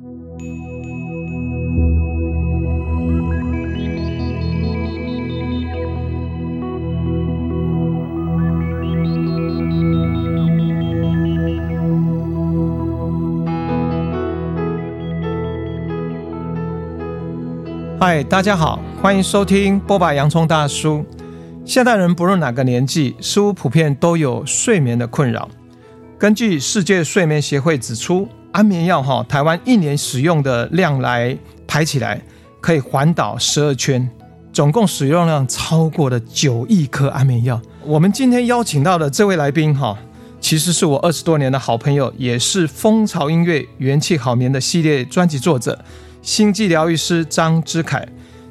嗨，大家好，欢迎收听波霸洋葱大叔。现代人不论哪个年纪，似乎普遍都有睡眠的困扰。根据世界睡眠协会指出，安眠药哈，台湾一年使用的量来排起来，可以环岛十二圈，总共使用量超过了九亿颗安眠药。我们今天邀请到的这位来宾哈，其实是我二十多年的好朋友，也是蜂巢音乐元气好眠的系列专辑作者。星际疗愈师张之凯，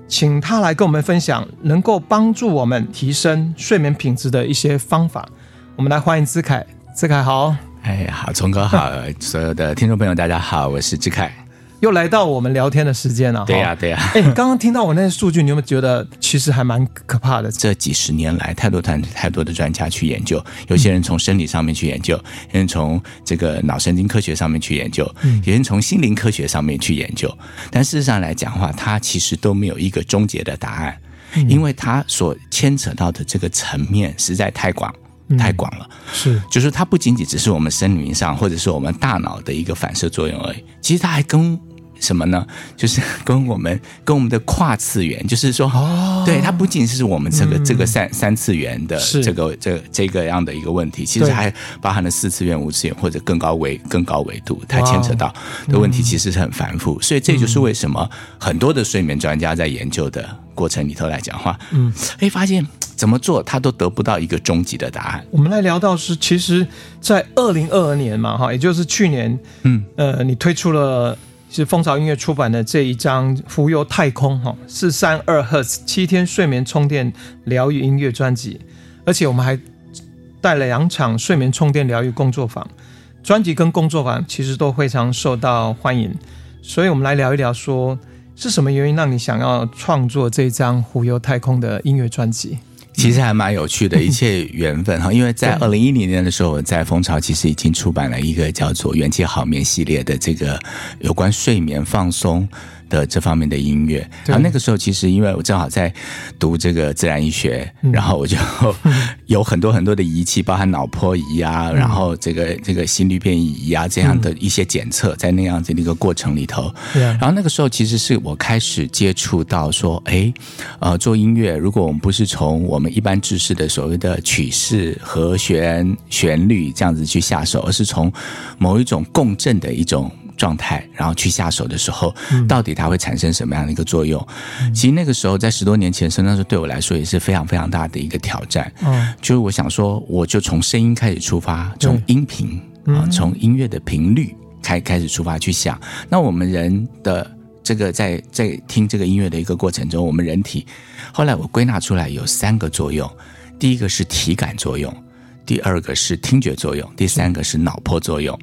请他来跟我们分享能够帮助我们提升睡眠品质的一些方法。我们来欢迎之凯，之凯好。哎，好，聪哥好，所有的听众朋友大家好，我是志凯。又来到我们聊天的时间了。对呀、啊，对呀、啊。哎，刚刚听到我那些数据，你有没有觉得其实还蛮可怕的？这几十年来，太多太太多的专家去研究，有些人从生理上面去研究，有人从这个脑神经科学上面去研究，有人从心灵科学上面去研究。但事实上来讲的话，它其实都没有一个终结的答案，因为它所牵扯到的这个层面实在太广。太广了，是，就是它不仅仅只是我们生理上或者是我们大脑的一个反射作用而已，其实它还跟什么呢？就是 跟我们跟我们的跨次元，就是说，哦，对，它不仅是我们这个、嗯、这个三三次元的这个这这个样的一个问题，其实还包含了四次元、五次元或者更高维更高维度，它牵扯到的问题其实是很繁复，所以这就是为什么很多的睡眠专家在研究的过程里头来讲话，嗯，哎发现。怎么做，他都得不到一个终极的答案。我们来聊到是，其实，在二零二二年嘛，哈，也就是去年，嗯，呃，你推出了是蜂巢音乐出版的这一张《浮游太空》哈，四三二赫兹七天睡眠充电疗愈音乐专辑，而且我们还带了两场睡眠充电疗愈工作坊，专辑跟工作坊其实都非常受到欢迎，所以我们来聊一聊说，是什么原因让你想要创作这张《浮游太空》的音乐专辑？其实还蛮有趣的，一切缘分哈。因为在二零一零年的时候，我在蜂巢其实已经出版了一个叫做《元气好眠》系列的这个有关睡眠放松的这方面的音乐，然后那个时候其实因为我正好在读这个自然医学，然后我就 有很多很多的仪器，包含脑波仪啊，然后这个这个心率变异仪啊这样的一些检测，在那样子的一个过程里头，然后那个时候其实是我开始接触到说，哎，呃，做音乐，如果我们不是从我们一般知识的所谓的曲式、和弦、旋律这样子去下手，而是从某一种共振的一种。状态，然后去下手的时候，到底它会产生什么样的一个作用？嗯、其实那个时候，在十多年前，实际上对我来说也是非常非常大的一个挑战。嗯，就是我想说，我就从声音开始出发，从音频啊，从音乐的频率开开始出发去想。那我们人的这个在在听这个音乐的一个过程中，我们人体后来我归纳出来有三个作用：第一个是体感作用，第二个是听觉作用，第三个是脑波作用。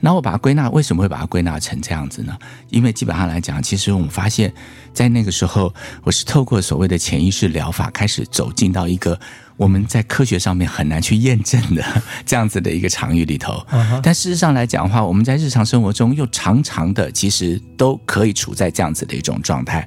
然后我把它归纳，为什么会把它归纳成这样子呢？因为基本上来讲，其实我们发现，在那个时候，我是透过所谓的潜意识疗法，开始走进到一个我们在科学上面很难去验证的 这样子的一个场域里头。但事实上来讲的话，我们在日常生活中又常常的，其实都可以处在这样子的一种状态。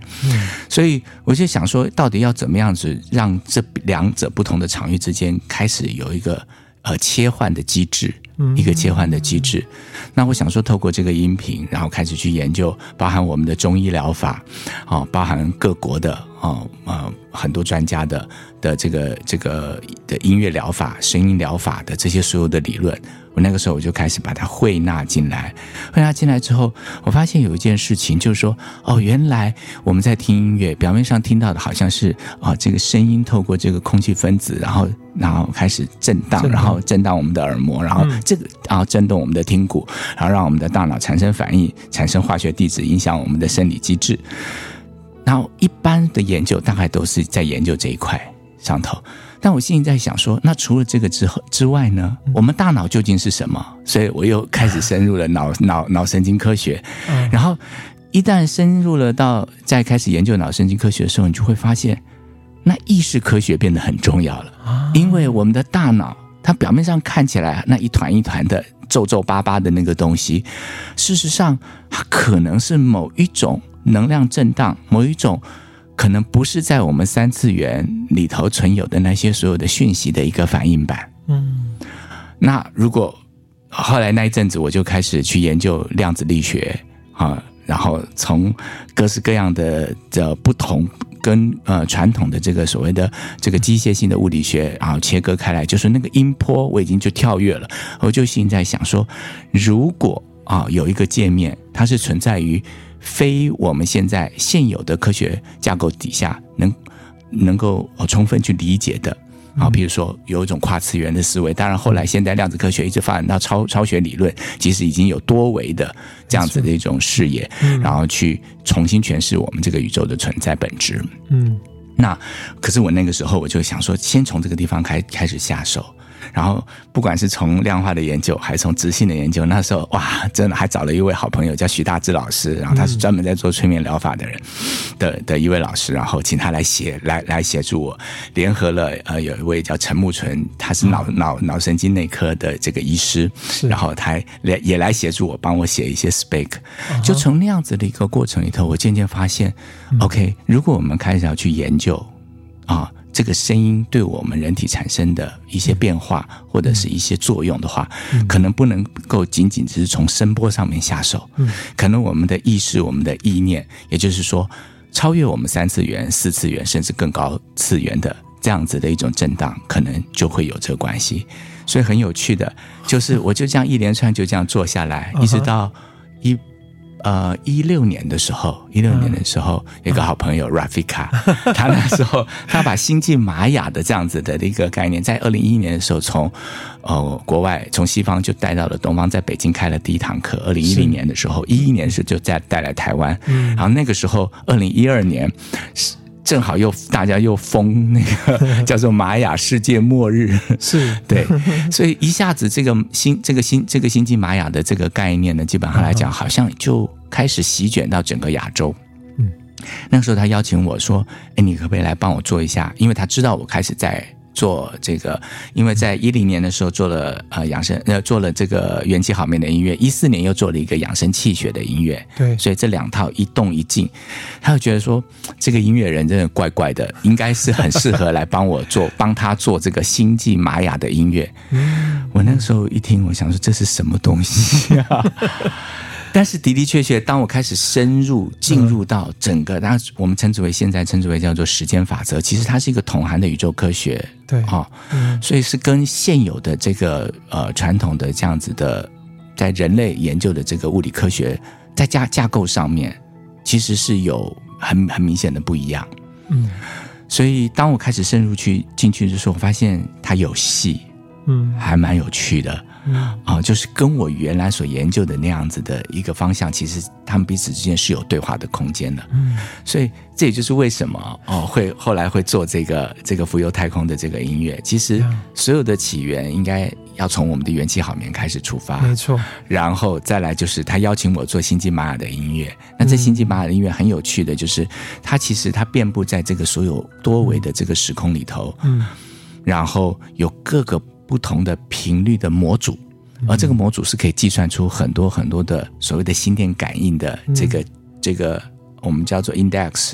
所以我就想说，到底要怎么样子让这两者不同的场域之间开始有一个呃切换的机制？一个切换的机制，那我想说，透过这个音频，然后开始去研究，包含我们的中医疗法，啊，包含各国的啊啊很多专家的的这个这个的音乐疗法、声音疗法的这些所有的理论。那个时候我就开始把它汇纳进来，汇纳进来之后，我发现有一件事情，就是说，哦，原来我们在听音乐，表面上听到的好像是啊、哦，这个声音透过这个空气分子，然后然后开始震荡，然后震荡我们的耳膜，然后这个然后震动我们的听骨，然后让我们的大脑产生反应，产生化学地质，影响我们的生理机制。然后一般的研究大概都是在研究这一块上头。但我心里在想说，那除了这个之后之外呢？我们大脑究竟是什么？所以我又开始深入了脑 脑脑神经科学。然后一旦深入了到再开始研究脑神经科学的时候，你就会发现，那意识科学变得很重要了。因为我们的大脑，它表面上看起来那一团一团的皱皱巴巴的那个东西，事实上它可能是某一种能量震荡，某一种可能不是在我们三次元里头存有的那些所有的讯息的一个反应版。嗯，那如果后来那一阵子，我就开始去研究量子力学啊，然后从各式各样的的不同。跟呃传统的这个所谓的这个机械性的物理学啊切割开来，就是那个音波我已经就跳跃了。我就现在想说，如果啊有一个界面，它是存在于非我们现在现有的科学架构底下，能能够充分去理解的。啊，比如说有一种跨次元的思维，当然后来现代量子科学一直发展到超超学理论，其实已经有多维的这样子的一种视野，然后去重新诠释我们这个宇宙的存在本质。嗯，那可是我那个时候我就想说，先从这个地方开开始下手。然后，不管是从量化的研究，还是从直性的研究，那时候哇，真的还找了一位好朋友叫徐大志老师，然后他是专门在做催眠疗法的人的的一位老师，然后请他来协来来协助我，联合了呃有一位叫陈木纯，他是脑脑脑神经内科的这个医师，然后他来也来协助我，帮我写一些 spec，就从那样子的一个过程里头，我渐渐发现，OK，如果我们开始要去研究啊。这个声音对我们人体产生的一些变化，或者是一些作用的话，可能不能够仅仅只是从声波上面下手。可能我们的意识、我们的意念，也就是说，超越我们三次元、四次元，甚至更高次元的这样子的一种震荡，可能就会有这个关系。所以很有趣的，就是我就这样一连串就这样做下来，一直到一。呃，一六年的时候，一六年的时候，有个好朋友 Rafika，他那时候他把星际玛雅的这样子的一个概念，在二零一一年的时候从呃国外从西方就带到了东方，在北京开了第一堂课。二零一零年的时候，一一年是就在带来台湾，然后那个时候二零一二年是。正好又大家又封那个 叫做玛雅世界末日，是 对，所以一下子这个星这个星这个星际玛雅的这个概念呢，基本上来讲，好像就开始席卷到整个亚洲。嗯，那个时候他邀请我说：“哎，你可不可以来帮我做一下？”因为他知道我开始在。做这个，因为在一零年的时候做了呃养生呃做了这个元气好眠的音乐，一四年又做了一个养生气血的音乐，对，所以这两套一动一静，他就觉得说这个音乐人真的怪怪的，应该是很适合来帮我做帮他做这个星际玛雅的音乐。嗯，我那个时候一听，我想说这是什么东西啊？但是的的确确，当我开始深入进入到整个，当然我们称之为现在称之为叫做时间法则，其实它是一个统含的宇宙科学，对，哈、哦，所以是跟现有的这个呃传统的这样子的，在人类研究的这个物理科学，在架架构上面，其实是有很很明显的不一样，嗯，所以当我开始深入去进去的时候，我发现它有戏，嗯，还蛮有趣的。啊、哦，就是跟我原来所研究的那样子的一个方向，其实他们彼此之间是有对话的空间的。嗯，所以这也就是为什么哦，会后来会做这个这个浮游太空的这个音乐。其实所有的起源应该要从我们的元气好眠开始出发，没错。然后再来就是他邀请我做星际玛雅的音乐。那这星际玛雅的音乐很有趣的就是，它其实它遍布在这个所有多维的这个时空里头。嗯，然后有各个。不同的频率的模组，而这个模组是可以计算出很多很多的所谓的心电感应的这个、嗯、这个我们叫做 index，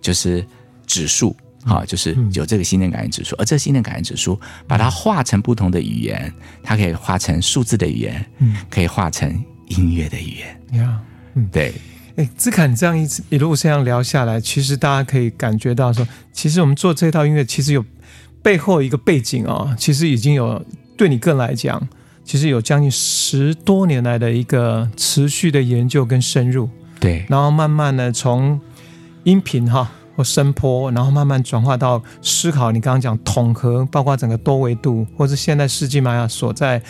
就是指数啊，就是有这个心电感应指数。而这个心电感应指数，把它化成不同的语言，它可以化成数字的语言，嗯，可以化成音乐的语言。呀，嗯，对。哎，志凯，你这样一一路这样聊下来，其实大家可以感觉到说，其实我们做这套音乐，其实有。背后一个背景啊、哦，其实已经有对你个人来讲，其实有将近十多年来的一个持续的研究跟深入，对，然后慢慢的从音频哈或声波，然后慢慢转化到思考。你刚刚讲统合，包括整个多维度，或是现在世纪玛雅所在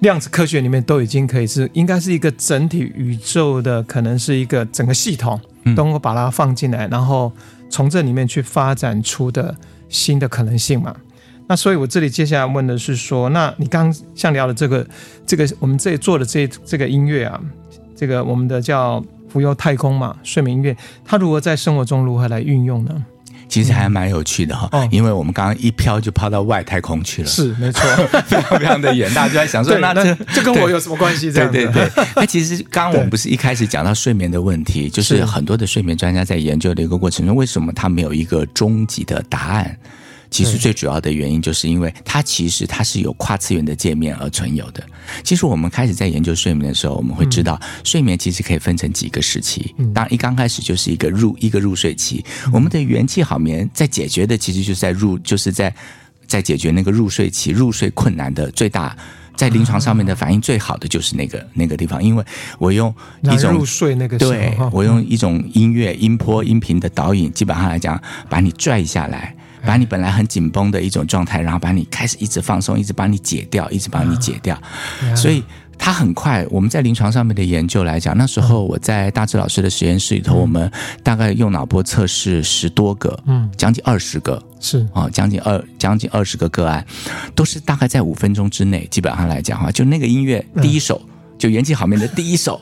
量子科学里面，都已经可以是应该是一个整体宇宙的，可能是一个整个系统，都能够把它放进来，然后从这里面去发展出的。新的可能性嘛，那所以我这里接下来问的是说，那你刚像聊的这个，这个我们这里做的这这个音乐啊，这个我们的叫浮游太空嘛，睡眠音乐，它如何在生活中如何来运用呢？其实还蛮有趣的哈，哦、因为我们刚刚一飘就飘到外太空去了，是没错，非常非常的远，大家就在想说，那这这跟我有什么关系？这样对对对。那 其实刚刚我们不是一开始讲到睡眠的问题，就是很多的睡眠专家在研究的一个过程中，为什么他没有一个终极的答案？其实最主要的原因，就是因为它其实它是有跨次元的界面而存有的。其实我们开始在研究睡眠的时候，我们会知道，睡眠其实可以分成几个时期。当然，一刚开始就是一个入一个入睡期。我们的元气好眠在解决的，其实就是在入，就是在在解决那个入睡期入睡困难的最大，在临床上面的反应最好的就是那个那个地方，因为我用一种入睡那个对，我用一种音乐音波音频的导引，基本上来讲，把你拽下来。把你本来很紧绷的一种状态，然后把你开始一直放松，一直把你解掉，一直把你解掉。所以它很快。我们在临床上面的研究来讲，那时候我在大志老师的实验室里头，我们大概用脑波测试十多个，嗯，将近二十个，是啊，将近二将近二十个个案，都是大概在五分钟之内，基本上来讲哈，就那个音乐第一首，就元气好面的第一首，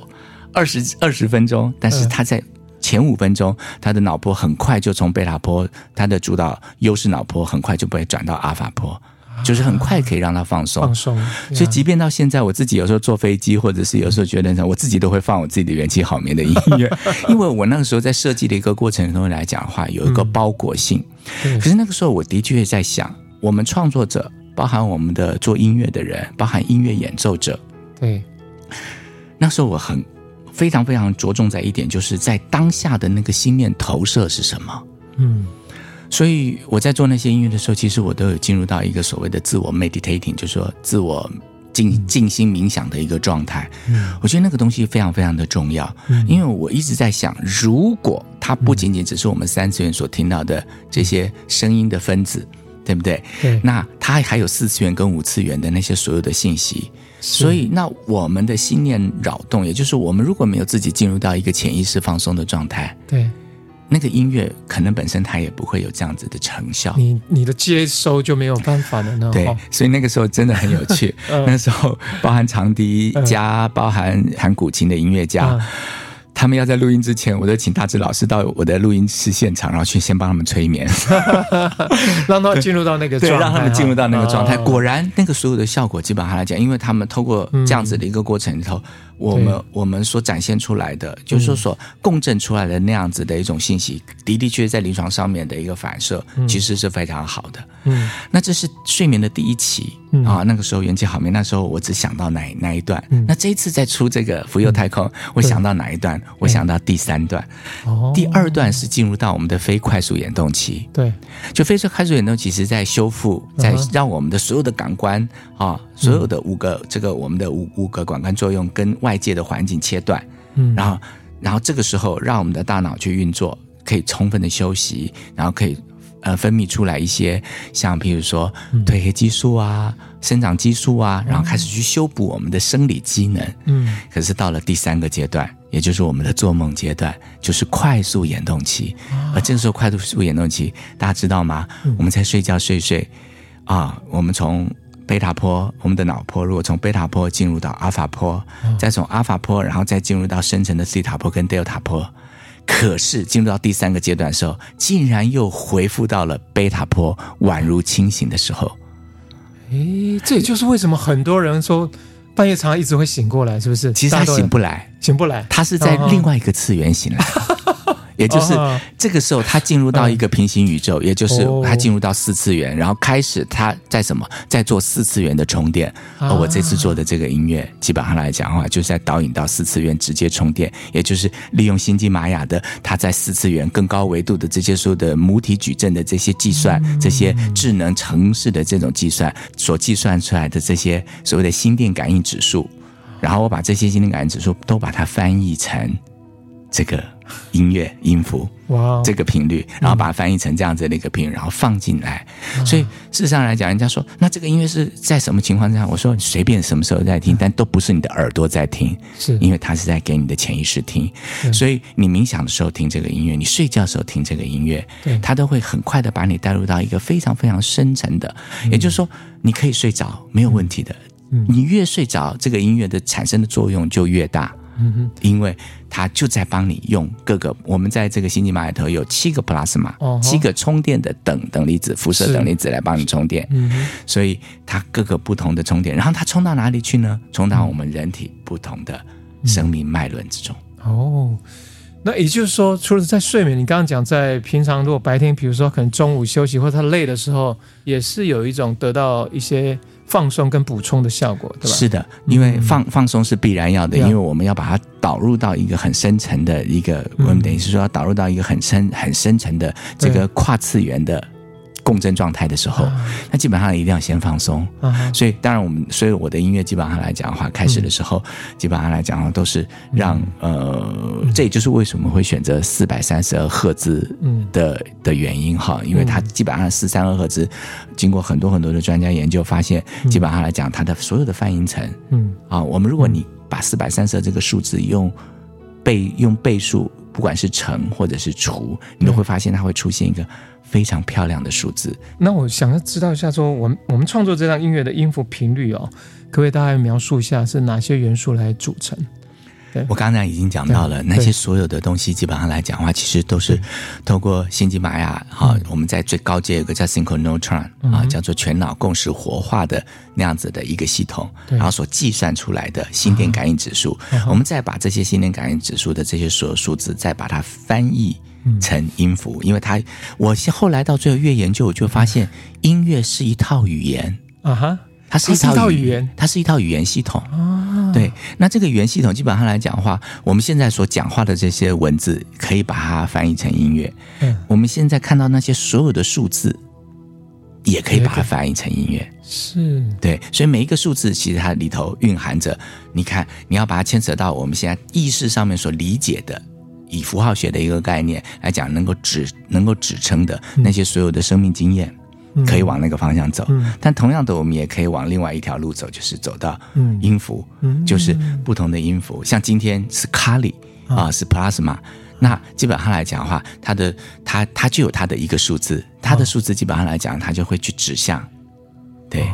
二十二十分钟，但是他在。前五分钟，他的脑波很快就从贝塔波，他的主导优势脑波很快就被转到阿法波，就是很快可以让他放松。放松。所以，即便到现在，我自己有时候坐飞机，或者是有时候觉得，我自己都会放我自己的元气好眠的音乐，因为我那个时候在设计的一个过程中来讲的话，有一个包裹性。可是那个时候，我的确在想，我们创作者，包含我们的做音乐的人，包含音乐演奏者，对，那时候我很。非常非常着重在一点，就是在当下的那个心念投射是什么。嗯，所以我在做那些音乐的时候，其实我都有进入到一个所谓的自我 meditating，就是说自我静静心冥想的一个状态。嗯，我觉得那个东西非常非常的重要，因为我一直在想，如果它不仅仅只是我们三次元所听到的这些声音的分子，对不对？对，那它还有四次元跟五次元的那些所有的信息。所以，那我们的心念扰动，也就是我们如果没有自己进入到一个潜意识放松的状态，对，那个音乐可能本身它也不会有这样子的成效。你你的接收就没有办法了呢。对，所以那个时候真的很有趣。那时候包含长笛家，包含弹古琴的音乐家。他们要在录音之前，我就请大志老师到我的录音室现场，然后去先帮他们催眠，让他们进入到那个状态，对，让他们进入到那个状态。果然，那个所有的效果基本上来讲，因为他们透过这样子的一个过程里头。我们我们所展现出来的，就是说所共振出来的那样子的一种信息，的的确确在临床上面的一个反射，其实是非常好的。嗯，那这是睡眠的第一期啊，那个时候元气好眠，那时候我只想到哪哪一段。那这一次再出这个浮游太空，我想到哪一段？我想到第三段。哦，第二段是进入到我们的非快速眼动期。对，就非快速眼动期，其实在修复，在让我们的所有的感官啊。所有的五个这个我们的五五个感官作用跟外界的环境切断，嗯，然后然后这个时候让我们的大脑去运作，可以充分的休息，然后可以呃分泌出来一些像比如说褪黑激素啊、生长激素啊，然后开始去修补我们的生理机能，嗯。可是到了第三个阶段，也就是我们的做梦阶段，就是快速眼动期，而这个时候快速眼动期，大家知道吗？我们在睡觉睡睡啊，我们从贝塔波，我们的脑波如果从贝塔波进入到阿法波，再从阿法波，然后再进入到深层的西塔波跟德尔塔波，可是进入到第三个阶段的时候，竟然又回复到了贝塔波，宛如清醒的时候。诶，这也就是为什么很多人说半夜常常一直会醒过来，是不是？其实他醒不来，醒不来，他是在另外一个次元醒来。也就是这个时候，他进入到一个平行宇宙，也就是他进入到四次元，然后开始他在什么，在做四次元的充电。而我这次做的这个音乐，基本上来讲的话，就是在导引到四次元直接充电，也就是利用星际玛雅的他在四次元更高维度的这些所有的母体矩阵的这些计算，这些智能城市的这种计算所计算出来的这些所谓的心电感应指数，然后我把这些心电感应指数都把它翻译成这个。音乐音符，哇这个频率，然后把它翻译成这样子的一个频率，然后放进来。嗯、所以事实上来讲，人家说，那这个音乐是在什么情况下？我说随便什么时候在听，但都不是你的耳朵在听，是因为它是在给你的潜意识听。所以你冥想的时候听这个音乐，你睡觉的时候听这个音乐，对它都会很快的把你带入到一个非常非常深层的，嗯、也就是说，你可以睡着没有问题的。嗯、你越睡着，这个音乐的产生的作用就越大。嗯哼，因为它就在帮你用各个，我们在这个星际玛雅里头有七个 plasma，、哦、七个充电的等等离子，辐射等离子来帮你充电。嗯，所以它各个不同的充电，然后它充到哪里去呢？充到我们人体不同的生命脉轮之中。嗯、哦。那也就是说，除了在睡眠，你刚刚讲在平常如果白天，比如说可能中午休息或者他累的时候，也是有一种得到一些放松跟补充的效果，对吧？是的，因为放放松是必然要的，嗯、因为我们要把它导入到一个很深层的一个，嗯、我们等于是说要导入到一个很深很深层的这个跨次元的。共振状态的时候，那基本上一定要先放松。所以，当然我们，所以我的音乐基本上来讲的话，开始的时候，基本上来讲的话，都是让呃，这也就是为什么会选择四百三十二赫兹的的原因哈，因为它基本上四三二赫兹，经过很多很多的专家研究发现，基本上来讲，它的所有的泛音层，嗯。啊，我们如果你把四百三十二这个数字用倍用倍数，不管是乘或者是除，你都会发现它会出现一个。非常漂亮的数字。那我想要知道一下，说我们我们创作这张音乐的音符频率哦，可不可以大概描述一下是哪些元素来组成？对，我刚才已经讲到了那些所有的东西，基本上来讲的话，其实都是透过星际玛雅哈，我们在最高阶有个叫 Synchronotron 啊，叫做全脑共识活化的那样子的一个系统，然后所计算出来的心电感应指数，我们再把这些心电感应指数的这些所有数字，再把它翻译。成音符，因为它，我后来到最后越研究，我就发现音乐是一套语言啊哈，它是一套语言，它是一套语言系统啊。对，那这个语言系统基本上来讲的话，我们现在所讲话的这些文字，可以把它翻译成音乐。嗯，我们现在看到那些所有的数字，也可以把它翻译成音乐。是，对，所以每一个数字其实它里头蕴含着，你看，你要把它牵扯到我们现在意识上面所理解的。以符号学的一个概念来讲，能够指能够指称的那些所有的生命经验，可以往那个方向走。但同样的，我们也可以往另外一条路走，就是走到音符，就是不同的音符。像今天是卡里啊，是 plasma，那基本上来讲的话，它的它它就有它的一个数字，它的数字基本上来讲，它就会去指向，对。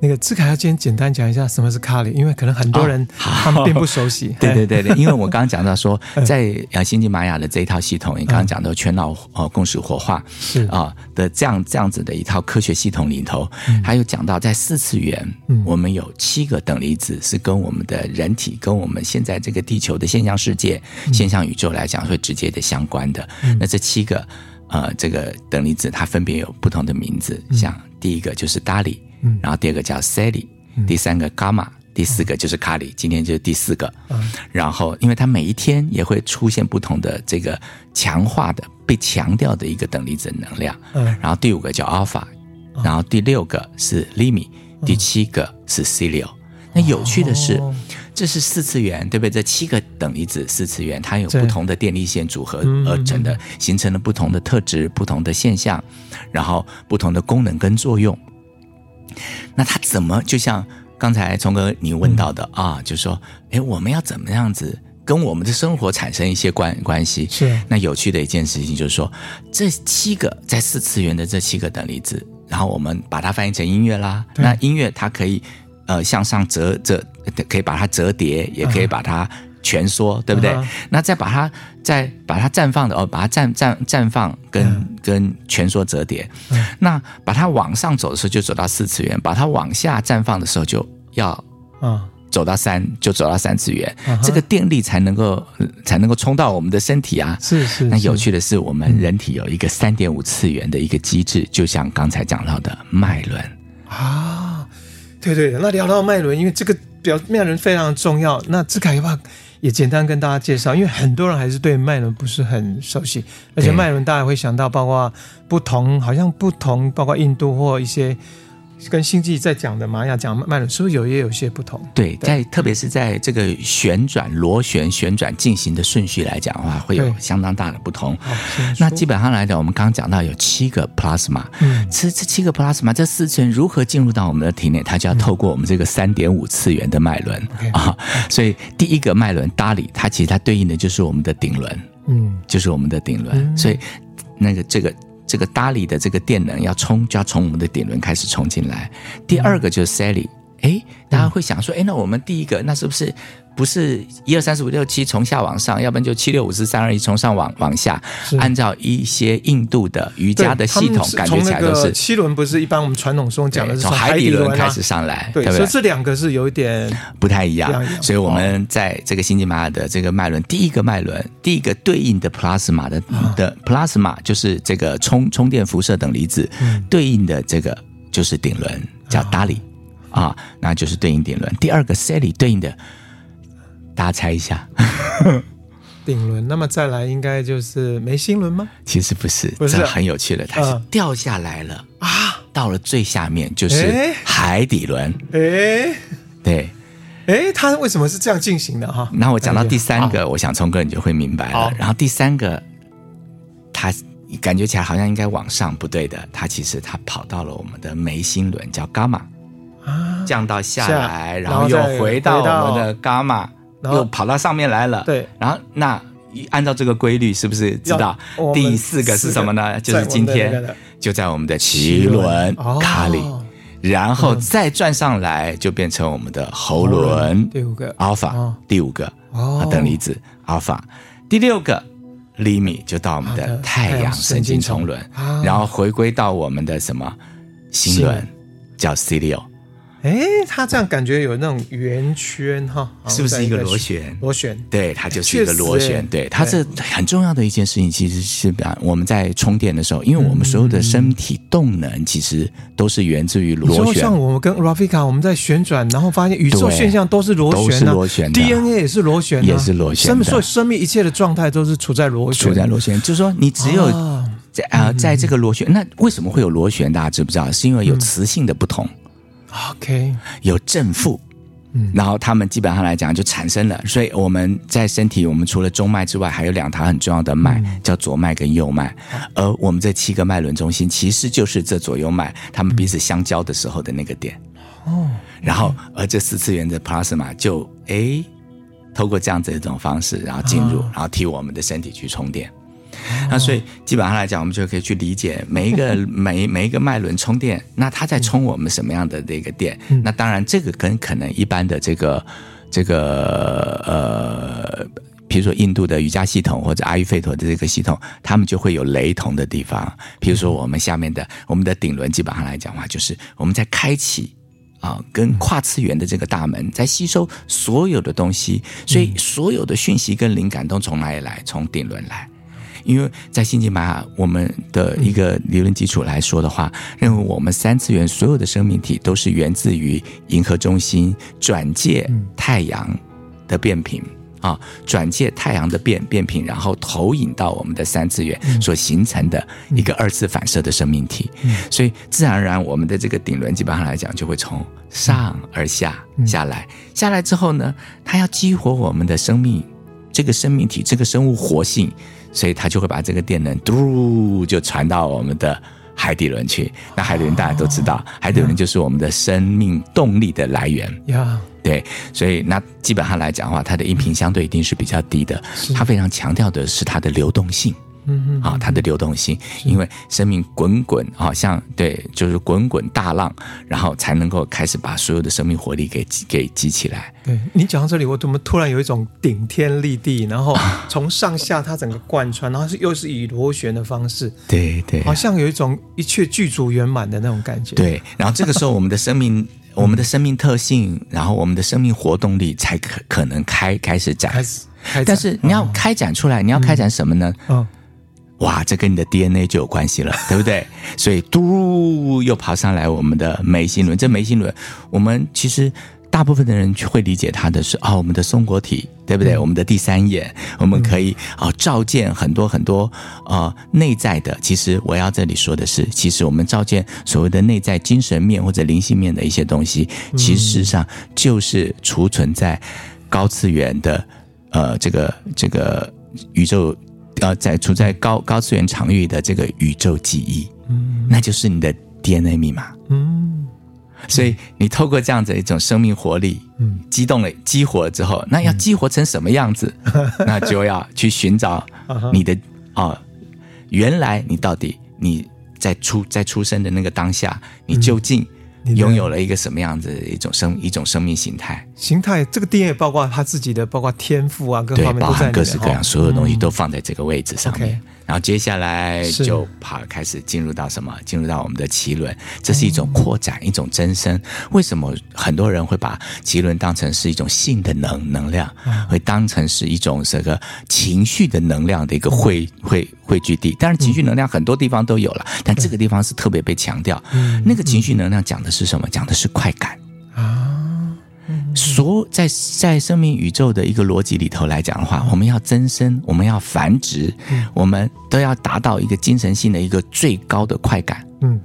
那个志凯要先简单讲一下什么是卡里，因为可能很多人他们并不熟悉。对对对对，因为我刚刚讲到说，在呃星际玛雅的这一套系统，你刚刚讲到全脑呃共识活化是。啊的这样这样子的一套科学系统里头，还有讲到在四次元，我们有七个等离子是跟我们的人体跟我们现在这个地球的现象世界、现象宇宙来讲会直接的相关的。那这七个呃这个等离子它分别有不同的名字，像第一个就是达里。嗯，然后第二个叫 Sally，第三个 Gamma，第四个就是卡里，今天就是第四个。嗯，然后因为它每一天也会出现不同的这个强化的、被强调的一个等离子能量。嗯，然后第五个叫 Alpha，然后第六个是 Limi，第七个是 Celio。那有趣的是，这是四次元，对不对？这七个等离子四次元，它有不同的电力线组合而成的，形成了不同的特质、不同的现象，然后不同的功能跟作用。那它怎么就像刚才聪哥你问到的、嗯、啊，就是说，哎，我们要怎么样子跟我们的生活产生一些关关系？是。那有趣的一件事情就是说，这七个在四次元的这七个等离子，然后我们把它翻译成音乐啦。那音乐它可以呃向上折折，可以把它折叠，也可以把它。蜷缩，对不对？Uh. 那再把它再把它绽放的哦，把它绽绽绽放跟、uh. 跟蜷缩折叠。Uh. 那把它往上走的时候就走到四次元，把它往下绽放的时候就要啊走到三，uh. 就走到三次元。Uh huh. 这个电力才能够才能够冲到我们的身体啊。是是。那有趣的是，我们人体有一个三点五次元的一个机制，就像刚才讲到的脉轮啊。对对，那聊到脉轮，因为这个表脉轮非常重要。那志凯的话？也简单跟大家介绍，因为很多人还是对脉轮不是很熟悉，而且脉轮大家会想到，包括不同，好像不同，包括印度或一些。跟星际在讲的玛雅讲脉轮，是不是有也有些不同？对，在特别是在这个旋转螺旋旋转进行的顺序来讲的话，会有相当大的不同。那基本上来讲，我们刚刚讲到有七个 plasma，嗯，这这七个 plasma 这四次元如何进入到我们的体内？它就要透过我们这个三点五次元的脉轮啊。所以第一个脉轮达里，它其实它对应的就是我们的顶轮，嗯，就是我们的顶轮。所以那个这个。这个搭里的这个电能要冲，就要从我们的顶轮开始冲进来。第二个就是 Sally，哎，大家会想说，哎，那我们第一个，那是不是不是一二三四五六七从下往上，要不然就七六五四三二一从上往往下，按照一些印度的瑜伽的系统，感觉起来都是七轮，不是一般我们传统中讲的是从海底轮开始上来，对，所以这两个是有一点不太一样。所以我们在这个新吉玛雅的这个脉轮，第一个脉轮，第一个对应的 plasma 的的 plasma 就是这个充充电辐射等离子，对应的这个就是顶轮，叫 Dali。啊，那就是对应顶轮。第二个 Celi 对应的，大家猜一下，顶轮。那么再来应该就是眉心轮吗？其实不是，不是，这很有趣的，它是掉下来了啊，到了最下面就是海底轮。哎，对，哎，它为什么是这样进行的哈？那我讲到第三个，我想聪哥你就会明白了。然后第三个，它感觉起来好像应该往上，不对的，它其实它跑到了我们的眉心轮，叫伽马啊。降到下来，然后又回到我们的伽马，又跑到上面来了。对，然后那按照这个规律，是不是知道第四个是什么呢？就是今天就在我们的奇轮卡里，然后再转上来就变成我们的喉轮。第五个。Alpha，，第五个。等离子 alpha，，第六个厘米就到我们的太阳神经丛轮，然后回归到我们的什么？心轮，叫 C 六。哎，它这样感觉有那种圆圈哈，是不是一个螺旋？螺旋，对，它就是一个螺旋。对，它是很重要的一件事情，其实是我们在充电的时候，因为我们所有的身体动能其实都是源自于螺旋。像我们跟 Rafika，我们在旋转，然后发现宇宙现象都是螺旋，都是螺旋，DNA 也是螺旋，也是螺旋。生所以生命一切的状态都是处在螺旋，处在螺旋。就是说，你只有在啊，在这个螺旋，那为什么会有螺旋？大家知不知道？是因为有磁性的不同。OK，有正负，嗯，然后他们基本上来讲就产生了，所以我们在身体，我们除了中脉之外，还有两条很重要的脉，叫左脉跟右脉，而我们这七个脉轮中心其实就是这左右脉，他们彼此相交的时候的那个点，哦，然后而这四次元的 plasma 就诶，透过这样子一种方式，然后进入，然后替我们的身体去充电。那所以基本上来讲，我们就可以去理解每一个 每每一个脉轮充电，那它在充我们什么样的这个电？那当然这个跟可能一般的这个这个呃，比如说印度的瑜伽系统或者阿育吠陀的这个系统，他们就会有雷同的地方。比如说我们下面的我们的顶轮，基本上来讲的话，就是我们在开启啊，跟跨次元的这个大门，在吸收所有的东西，所以所有的讯息跟灵感都从哪里来？从顶轮来。因为在星际玛雅，我们的一个理论基础来说的话，认为我们三次元所有的生命体都是源自于银河中心转介太阳的变频啊，转借太阳的变变频，然后投影到我们的三次元所形成的一个二次反射的生命体。所以自然而然，我们的这个顶轮基本上来讲，就会从上而下下来，下来之后呢，它要激活我们的生命，这个生命体，这个生物活性。所以它就会把这个电能嘟就传到我们的海底轮去。那海底轮大家都知道，海底轮就是我们的生命动力的来源。呀，对，所以那基本上来讲的话，它的音频相对一定是比较低的。它非常强调的是它的流动性。嗯嗯，啊，它的流动性，因为生命滚滚，好像对，就是滚滚大浪，然后才能够开始把所有的生命活力给给激起来。对，你讲到这里，我怎么突然有一种顶天立地，然后 从上下它整个贯穿，然后是又是以螺旋的方式，对对，好像有一种一切具足圆满的那种感觉。对，然后这个时候我们的生命，我们的生命特性，然后我们的生命活动力才可可能开开始展开始，开展，但是你要开展出来，你要开展什么呢？嗯。哇，这跟你的 DNA 就有关系了，对不对？所以嘟又跑上来我们的眉心轮。这眉心轮，我们其实大部分的人会理解它的是啊、哦，我们的松果体，对不对？我们的第三眼，我们可以啊、哦、照见很多很多啊、呃、内在的。其实我要这里说的是，其实我们照见所谓的内在精神面或者灵性面的一些东西，其实事实上就是储存在高次元的呃这个这个宇宙。呃，在处在高高次元场域的这个宇宙记忆，嗯，那就是你的 DNA 密码，嗯，所以你透过这样子一种生命活力，嗯，激动了，激活了之后，那要激活成什么样子？嗯、那就要去寻找你的啊、呃，原来你到底你在出在出生的那个当下，你究竟拥有了一个什么样子的一种生一种生命形态？形态这个 DNA 包括他自己的，包括天赋啊，各方面对，包含各式各样，哦、所有东西都放在这个位置上面。嗯 okay 然后接下来就跑开始进入到什么？进入到我们的脐轮，这是一种扩展，一种增生。为什么很多人会把脐轮当成是一种性的能能量，会当成是一种这个情绪的能量的一个汇汇汇聚地？当然，情绪能量很多地方都有了，但这个地方是特别被强调。那个情绪能量讲的是什么？讲的是快感啊。所在在生命宇宙的一个逻辑里头来讲的话，我们要增生，我们要繁殖，我们都要达到一个精神性的一个最高的快感。嗯，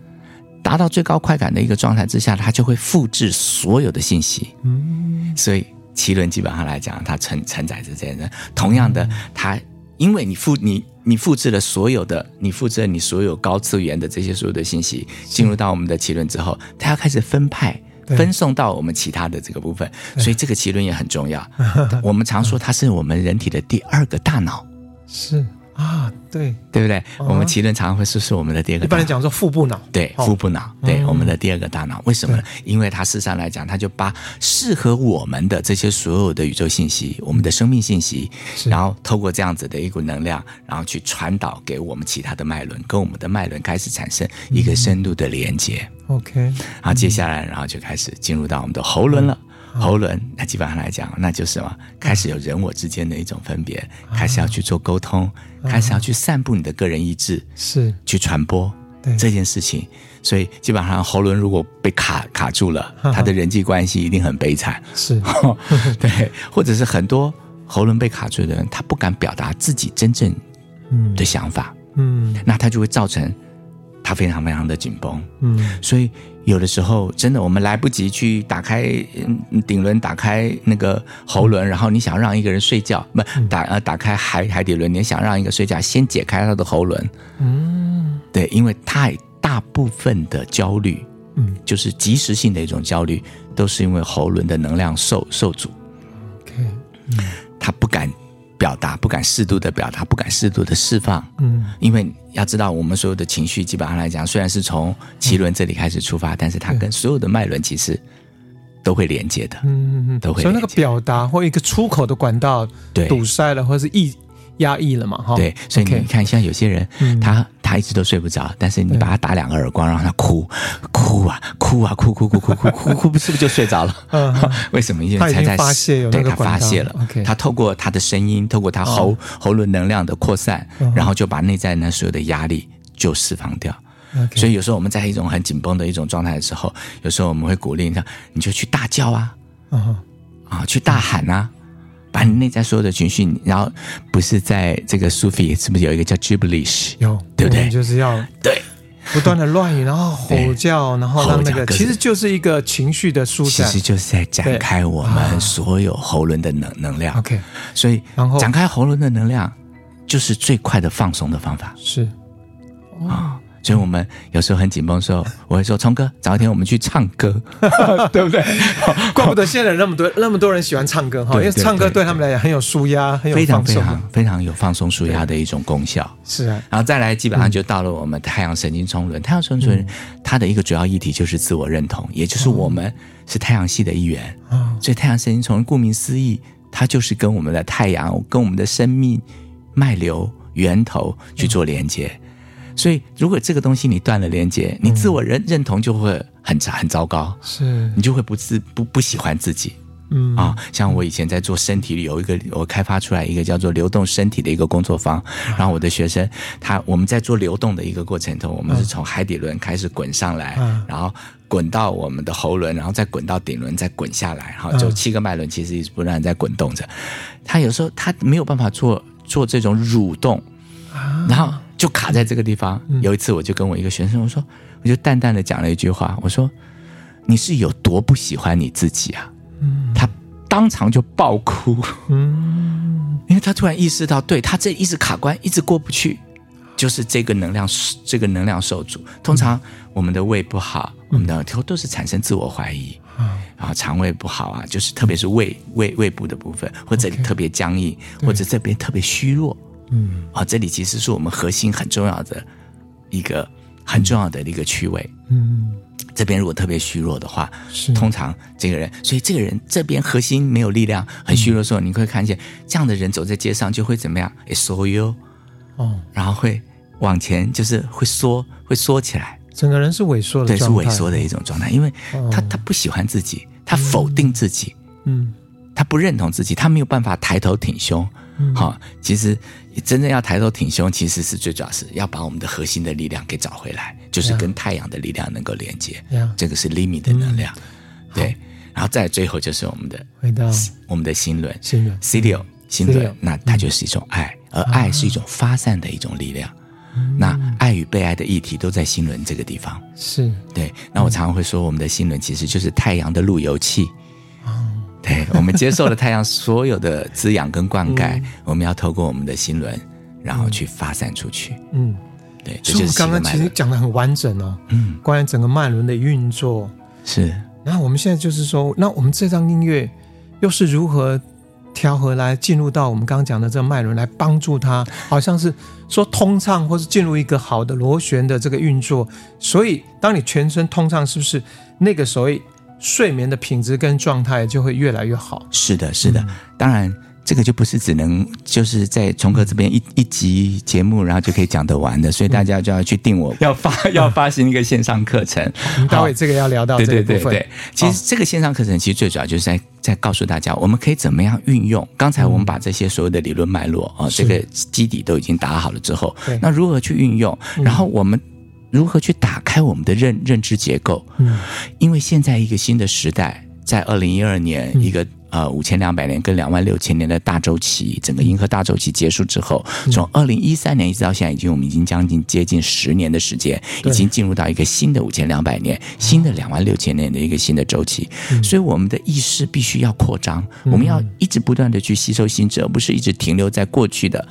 达到最高快感的一个状态之下，它就会复制所有的信息。嗯，所以奇轮基本上来讲，它承承载着这样的。同样的，它因为你复你你复制了所有的，你复制了你所有高次元的这些所有的信息，进入到我们的奇轮之后，它要开始分派。分送到我们其他的这个部分，所以这个脐轮也很重要。我们常说它是我们人体的第二个大脑，是啊，对对不对？我们奇轮常常会说是我们的第二个大脑。一般来讲说腹部脑，对腹部脑，对我们的第二个大脑。为什么呢？因为它事实上来讲，它就把适合我们的这些所有的宇宙信息、我们的生命信息，然后透过这样子的一股能量，然后去传导给我们其他的脉轮，跟我们的脉轮开始产生一个深度的连接。OK，然后接下来，然后就开始进入到我们的喉轮了。喉轮，那基本上来讲，那就是什么？开始有人我之间的一种分别，开始要去做沟通，开始要去散布你的个人意志，是去传播这件事情。所以基本上喉轮如果被卡卡住了，他的人际关系一定很悲惨。是，对，或者是很多喉轮被卡住的人，他不敢表达自己真正的想法，嗯，那他就会造成。它非常非常的紧绷，嗯，所以有的时候真的我们来不及去打开顶轮，打开那个喉轮，然后你想让一个人睡觉，不打呃打开海海底轮，你想让一个睡觉，先解开他的喉轮，嗯，对，因为太大部分的焦虑，嗯，就是即时性的一种焦虑，都是因为喉轮的能量受受阻，OK，嗯，他不敢。表达不敢适度的表达，不敢适度的释放。嗯，因为要知道，我们所有的情绪，基本上来讲，虽然是从脐轮这里开始出发，嗯、但是它跟所有的脉轮其实都会连接的。嗯嗯嗯，都会。所以那个表达或一个出口的管道堵塞了，或者是抑压抑了嘛？哈。对，所以你看，像有些人，嗯、他。他一直都睡不着，但是你把他打两个耳光，让他哭，哭啊，哭啊，哭哭哭哭哭哭哭，是不是就睡着了？为什么？因为他已经发泄，对，他发泄了。他透过他的声音，透过他喉喉咙能量的扩散，然后就把内在那所有的压力就释放掉。所以有时候我们在一种很紧绷的一种状态的时候，有时候我们会鼓励他，你就去大叫啊，啊，去大喊啊。把你内在所有的情绪，然后不是在这个苏菲是不是有一个叫 Gibberish？有，对不对？就是要对不断的乱语，然后吼叫，然后让那个其实就是一个情绪的舒展，其实就是在展开我们所有喉轮的能能量。OK，所以然后展开喉轮的能量就是最快的放松的方法。是啊。所以我们有时候很紧绷的时候，我会说：“聪哥，早一天我们去唱歌，对不对？” 怪不得现在那么多 那么多人喜欢唱歌哈，因为唱歌对他们来讲很有舒压，很有非常非常非常有放松舒压的一种功效。是啊，然后再来，基本上就到了我们太阳神经丛轮。太阳神经丛轮它的一个主要议题就是自我认同，也就是我们是太阳系的一员。所以太阳神经丛轮顾名思义，它就是跟我们的太阳、跟我们的生命脉流源头去做连接。所以，如果这个东西你断了连接，你自我认认同就会很差很糟糕，是。你就会不自不不喜欢自己，嗯。啊，像我以前在做身体里有一个我开发出来一个叫做流动身体的一个工作坊，然后我的学生他我们在做流动的一个过程中，我们是从海底轮开始滚上来，然后滚到我们的喉轮，然后再滚到顶轮，再滚下来，然后就七个脉轮其实一直不断在滚动着，他有时候他没有办法做做这种蠕动，然后。就卡在这个地方。有一次，我就跟我一个学生我说，我就淡淡的讲了一句话，我说：“你是有多不喜欢你自己啊？”他当场就爆哭。嗯，因为他突然意识到，对，他这一直卡关，一直过不去，就是这个能量，这个能量受阻。通常我们的胃不好，我们的头都是产生自我怀疑。然后肠胃不好啊，就是特别是胃胃胃部的部分，或者特别僵硬，或者这边特别虚弱。嗯，啊，这里其实是我们核心很重要的一个很重要的一个区位。嗯，这边如果特别虚弱的话，是。通常这个人，所以这个人这边核心没有力量，很虚弱的时候，嗯、你会看见这样的人走在街上就会怎么样？哎，缩腰哦，然后会往前，就是会缩，会缩起来，整个人是萎缩的，对，是萎缩的一种状态，因为他他不喜欢自己，他否定自己，嗯，他不认同自己，他没有办法抬头挺胸。好、嗯，其实真正要抬头挺胸，其实是最主要是要把我们的核心的力量给找回来，就是跟太阳的力量能够连接。这个是 Limi 的能量。嗯、对，然后再最后就是我们的回到我们的心轮，心轮 Celio 心轮，那它就是一种爱，嗯、而爱是一种发散的一种力量。嗯、那爱与被爱的议题都在心轮这个地方。是对。那我常常会说，我们的心轮其实就是太阳的路由器。对，我们接受了太阳所有的滋养跟灌溉，嗯、我们要透过我们的心轮，然后去发散出去。嗯，对，所以我刚刚其实讲的很完整哦。嗯，关于整个脉轮的运作是。然后我们现在就是说，那我们这张音乐又是如何调和来进入到我们刚刚讲的这个脉轮，来帮助它，好像是说通畅，或是进入一个好的螺旋的这个运作。所以，当你全身通畅，是不是那个所谓？睡眠的品质跟状态就会越来越好。是的，是的。嗯、当然，这个就不是只能就是在崇哥这边一一集节目，然后就可以讲得完的。所以大家就要去定我要发 要发行一个线上课程。待会这个要聊到这个部分。对对对对。其实这个线上课程其实最主要就是在在告诉大家，我们可以怎么样运用。刚才我们把这些所有的理论脉络啊，这个基底都已经打好了之后，那如何去运用？然后我们。如何去打开我们的认认知结构？嗯，因为现在一个新的时代，在二零一二年一个呃五千两百年跟两万六千年的大周期，整个银河大周期结束之后，从二零一三年一直到现在，已经我们已经将近接近十年的时间，已经进入到一个新的五千两百年、新的两万六千年的一个新的周期。所以我们的意识必须要扩张，我们要一直不断的去吸收新知，而不是一直停留在过去的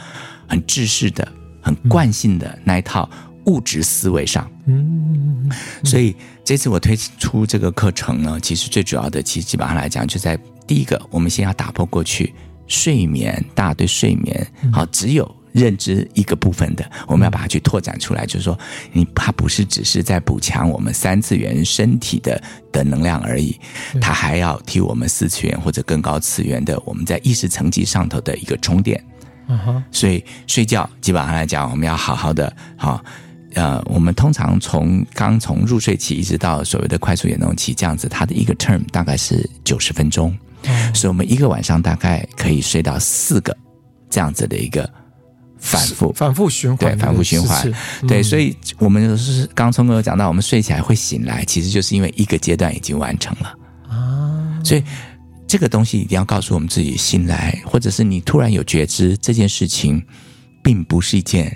很制式的、很惯性的那一套。物质思维上，嗯，所以这次我推出这个课程呢，其实最主要的，其实基本上来讲，就在第一个，我们先要打破过去睡眠，大家对睡眠好只有认知一个部分的，我们要把它去拓展出来，就是说，你它不是只是在补强我们三次元身体的的能量而已，它还要替我们四次元或者更高次元的我们在意识层级上头的一个充电。嗯哼，所以睡觉基本上来讲，我们要好好的好。呃，我们通常从刚从入睡期一直到所谓的快速眼动期这样子，它的一个 term 大概是九十分钟，嗯，所以我们一个晚上大概可以睡到四个这样子的一个反复。反复循环，对，反复循环，嗯，对，所以我们是刚聪哥有讲到，我们睡起来会醒来，其实就是因为一个阶段已经完成了。啊，所以这个东西一定要告诉我们自己，醒来或者是你突然有觉知这件事情，并不是一件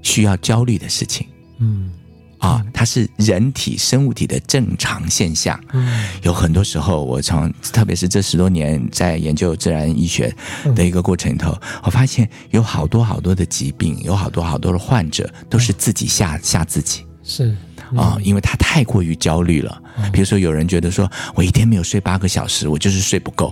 需要焦虑的事情。嗯，啊，它是人体生物体的正常现象。嗯，有很多时候，我从特别是这十多年在研究自然医学的一个过程里头，嗯、我发现有好多好多的疾病，有好多好多的患者都是自己吓吓自己。是啊，因为他太过于焦虑了。比如说，有人觉得说我一天没有睡八个小时，我就是睡不够。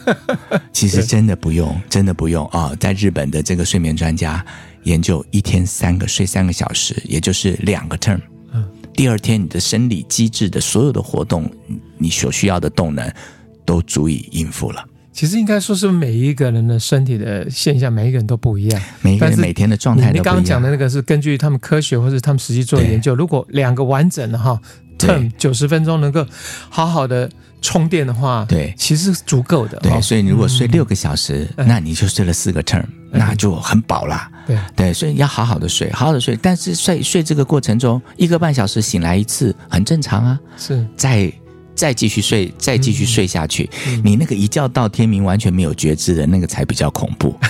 其实真的不用，真的不用啊！在日本的这个睡眠专家。研究一天三个睡三个小时，也就是两个 term。嗯，第二天你的生理机制的所有的活动，你所需要的动能都足以应付了。其实应该说是每一个人的身体的现象，每一个人都不一样。每一个人每天的状态都不一样。你刚刚讲的那个是根据他们科学或者他们实际做的研究，如果两个完整的哈 term 九十分钟能够好好的。充电的话，对，其实足够的。对，所以你如果睡六个小时，嗯、那你就睡了四个 term，、嗯、那就很饱啦。对对，所以要好好的睡，好好的睡。但是睡睡这个过程中，一个半小时醒来一次，很正常啊。是，再再继续睡，再继续睡下去，嗯、你那个一觉到天明完全没有觉知的那个才比较恐怖。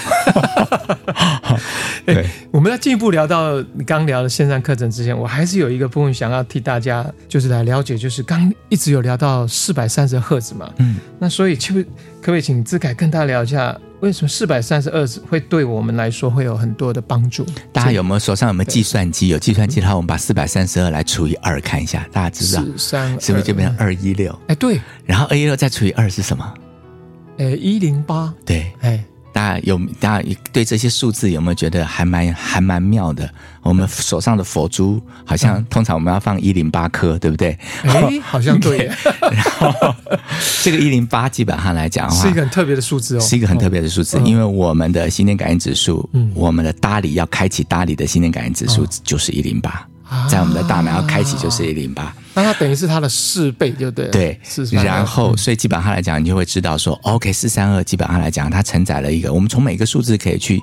对、欸，我们要进一步聊到你刚聊的线上课程之前，我还是有一个部分想要替大家，就是来了解，就是刚一直有聊到四百三十赫兹嘛，嗯，那所以就可不可以请志凯跟大家聊一下，为什么四百三十二会对我们来说会有很多的帮助？大家有没有手上有没有计算机？有计算机的话，我们把四百三十二来除以二看一下，大家知道三是不是就变成二一六？哎，对，然后二一六再除以二是什么？哎，一零八，对，哎。大家有大家对这些数字有没有觉得还蛮还蛮妙的？我们手上的佛珠好像、嗯、通常我们要放一零八颗，对不对？哎，好像对。然后这个一零八基本上来讲的话，是一个很特别的数字哦，是一个很特别的数字，哦、因为我们的心电感应指数，嗯，我们的搭理要开启搭理的心电感应指数就是一零八。在我们的大脑要开启就是一零八，那它等于是它的四倍，就对了。对，然后所以基本上来讲，你就会知道说，OK，四三二基本上来讲，它承载了一个，我们从每个数字可以去。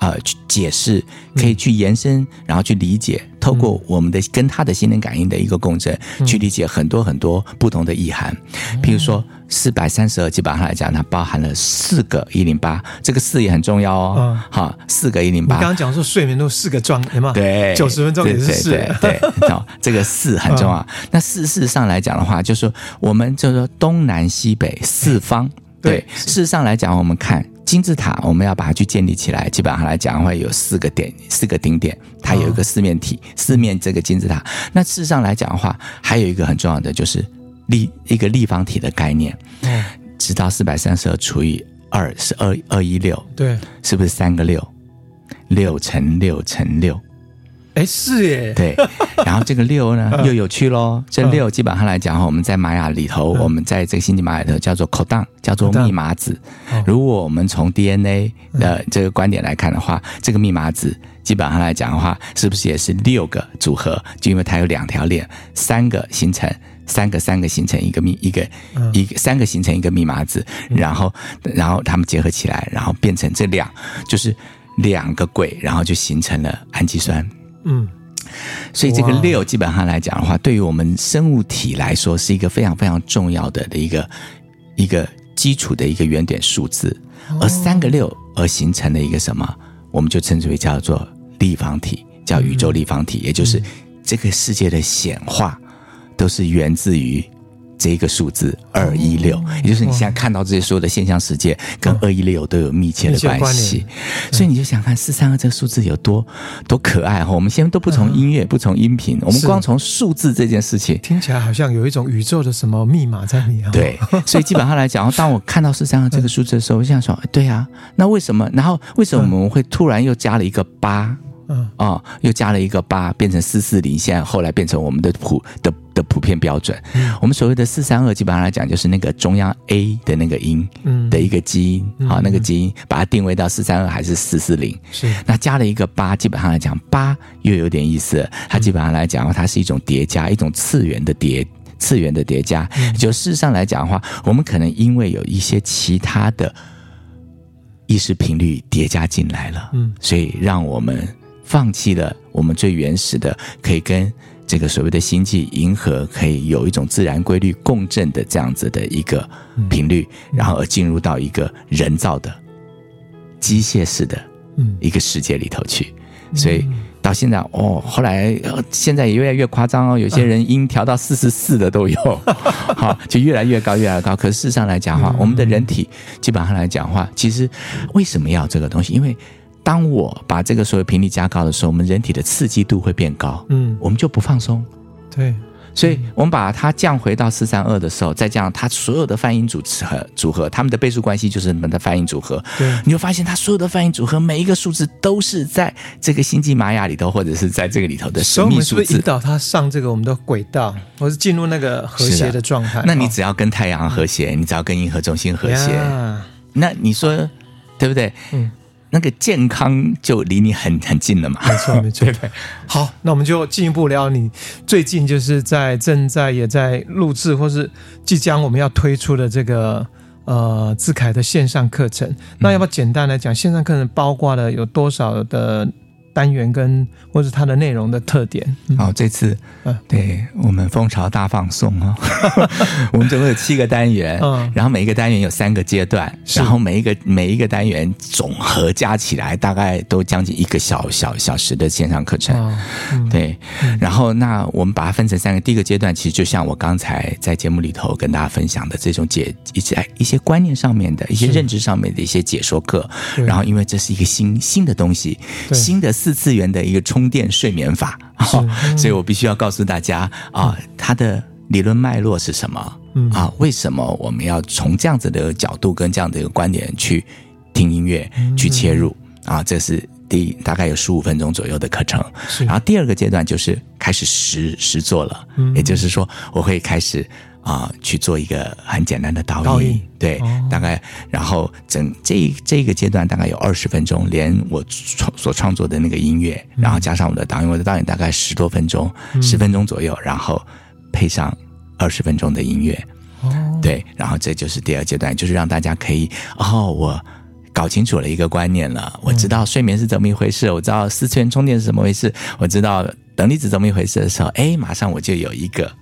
呃，去解释，可以去延伸，嗯、然后去理解，透过我们的跟他的心灵感应的一个共振，嗯、去理解很多很多不同的意涵。嗯、譬如说，四百三十二，基本上来讲，它包含了四个一零八，这个四也很重要哦。好、嗯，四个一零八。你刚刚讲说睡眠都四个状，有吗？对，九十分钟也是四。对，对，对，对，好，这个四很重要。嗯、那四事实上来讲的话，就是说我们就是说东南西北四方。对，对事实上来讲，我们看。金字塔，我们要把它去建立起来。基本上来讲的话，有四个点，四个顶点，它有一个四面体，哦、四面这个金字塔。那事实上来讲的话，还有一个很重要的就是立一个立方体的概念。嗯，直到四百三十二除以二是二二一六，对，是不是三个六？六乘六乘六。哎，是耶，对，然后这个六呢又有趣喽。这六基本上来讲哈，我们在玛雅里头，我们在这个星际玛雅里头叫做 codon，叫做密码子。如果我们从 DNA 的这个观点来看的话，这个密码子基本上来讲的话，是不是也是六个组合？就因为它有两条链，三个形成三个，三个形成一个密一个一个三个形成一个密码子，然后然后它们结合起来，然后变成这两就是两个轨，然后就形成了氨基酸。嗯，所以这个六基本上来讲的话，对于我们生物体来说是一个非常非常重要的的一个一个基础的一个原点数字，而三个六而形成的一个什么，我们就称之为叫做立方体，叫宇宙立方体，也就是这个世界的显化都是源自于。这个数字二一六，也就是你现在看到这些所有的现象世界，跟二一六都有密切的关系。所以你就想看四三二这个数字有多多可爱哈。我们先都不从音乐，不从音频，我们光从数字这件事情，听起来好像有一种宇宙的什么密码在里啊。对，所以基本上来讲，当我看到四三二这个数字的时候，我想说，对啊，那为什么？然后为什么我们会突然又加了一个八？嗯哦，又加了一个八，变成四四零，现在后来变成我们的普的的普遍标准。嗯，我们所谓的四三二，基本上来讲就是那个中央 A 的那个音，嗯，的一个基因，好、嗯，那个基因把它定位到四三二还是四四零？是，那加了一个八，基本上来讲八又有点意思。它基本上来讲，它是一种叠加，一种次元的叠，次元的叠加。嗯、就事实上来讲的话，我们可能因为有一些其他的意识频率叠加进来了，嗯，所以让我们。放弃了我们最原始的，可以跟这个所谓的星际银河可以有一种自然规律共振的这样子的一个频率，嗯、然后而进入到一个人造的机械式的一个世界里头去。嗯、所以到现在哦，后来现在也越来越夸张哦，有些人音调到四十四的都有，好，就越来越高，越来越高。可是事实上来讲的话，我们的人体基本上来讲的话，其实为什么要这个东西？因为当我把这个所有频率加高的时候，我们人体的刺激度会变高，嗯，我们就不放松，对，所以我们把它降回到四三二的时候，再这样，它所有的泛音组合组合，它们的倍数关系就是你们的泛音组合，对，你会发现它所有的泛音组合每一个数字都是在这个星际玛雅里头，或者是在这个里头的神秘数字，所以我们是引导它上这个我们的轨道，或是进入那个和谐的状态？那你只要跟太阳和谐，嗯、你只要跟银河中心和谐，呀那你说对不对？嗯。那个健康就离你很很近了嘛？没错，没错。对对。好，那我们就进一步聊你最近就是在正在也在录制，或是即将我们要推出的这个呃智凯的线上课程。那要不要简单来讲，线上课程包括了有多少的？单元跟或者它的内容的特点。好，这次，嗯，对我们蜂巢大放送啊，我们总共有七个单元，嗯，然后每一个单元有三个阶段，然后每一个每一个单元总和加起来大概都将近一个小小小时的线上课程，对，然后那我们把它分成三个，第一个阶段其实就像我刚才在节目里头跟大家分享的这种解一些一些观念上面的一些认知上面的一些解说课，然后因为这是一个新新的东西，新的。四次元的一个充电睡眠法，嗯、所以我必须要告诉大家啊，它的理论脉络是什么？嗯、啊，为什么我们要从这样子的角度跟这样的一个观点去听音乐去切入、嗯、啊，这是第一大概有十五分钟左右的课程。然后第二个阶段就是开始实实做了，嗯、也就是说我会开始。啊，去做一个很简单的导引，对，哦、大概然后整这这一个阶段大概有二十分钟，连我创所创作的那个音乐，嗯、然后加上我的导引，我的导引大概十多分钟，十、嗯、分钟左右，然后配上二十分钟的音乐，哦，对，然后这就是第二阶段，就是让大家可以哦，我搞清楚了一个观念了，我知道睡眠是怎么一回事，我知道四次元充电是怎么回事，我知道等离子怎么一回事的时候，哎，马上我就有一个。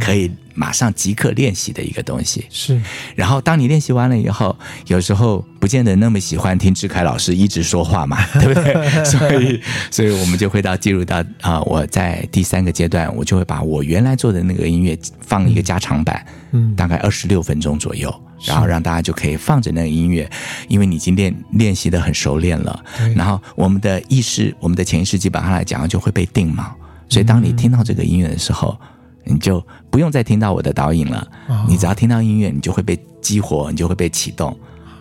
可以马上即刻练习的一个东西。是，然后当你练习完了以后，有时候不见得那么喜欢听志凯老师一直说话嘛，对不对？所以，所以我们就会到进入到啊，我在第三个阶段，我就会把我原来做的那个音乐放一个加长版，嗯，大概二十六分钟左右，然后让大家就可以放着那个音乐，因为你已经练练习的很熟练了，然后我们的意识，我们的潜意识基本上来讲就会被定嘛，所以当你听到这个音乐的时候。你就不用再听到我的导引了，你只要听到音乐，你就会被激活，你就会被启动，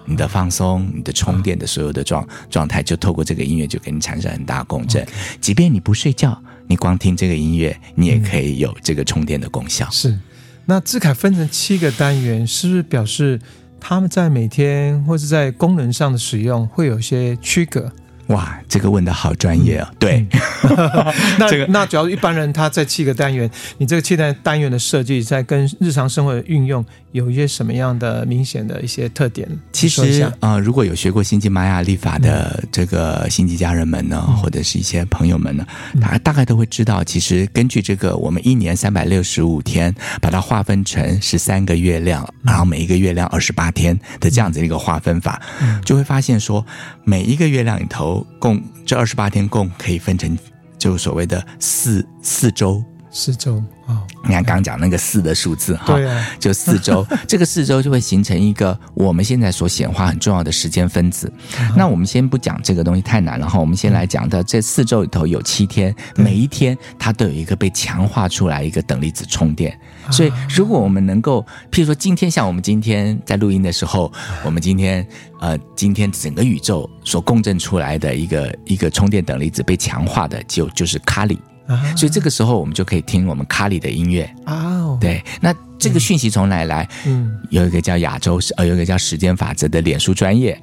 你的放松、你的充电的所有的状状态，就透过这个音乐就给你产生很大共振。即便你不睡觉，你光听这个音乐，你也可以有这个充电的功效。是，那志凯分成七个单元，是不是表示他们在每天或是在功能上的使用会有些区隔？哇，这个问的好专业哦！对，那这个那主要一般人他在七个单元，你这个七单单元的设计，在跟日常生活的运用有一些什么样的明显的一些特点？其实啊、呃，如果有学过星际玛雅历法的这个星际家人们呢，嗯、或者是一些朋友们呢，大大概都会知道，其实根据这个我们一年三百六十五天，把它划分成十三个月亮，然后每一个月亮二十八天的这样子一个划分法，就会发现说，每一个月亮里头。共这二十八天共可以分成，就所谓的四四周，四周啊。哦、你看刚刚讲那个四的数字哈，对啊，就四周，这个四周就会形成一个我们现在所显化很重要的时间分子。嗯、那我们先不讲这个东西太难了哈，我们先来讲到这四周里头有七天，每一天它都有一个被强化出来一个等离子充电。所以如果我们能够，譬如说今天像我们今天在录音的时候，我们今天呃今天整个宇宙所共振出来的一个一个充电等离子被强化的就就是卡里。所以这个时候，我们就可以听我们卡里的音乐哦。对，那这个讯息从哪来？嗯，有一个叫亚洲，呃，有一个叫时间法则的脸书专业，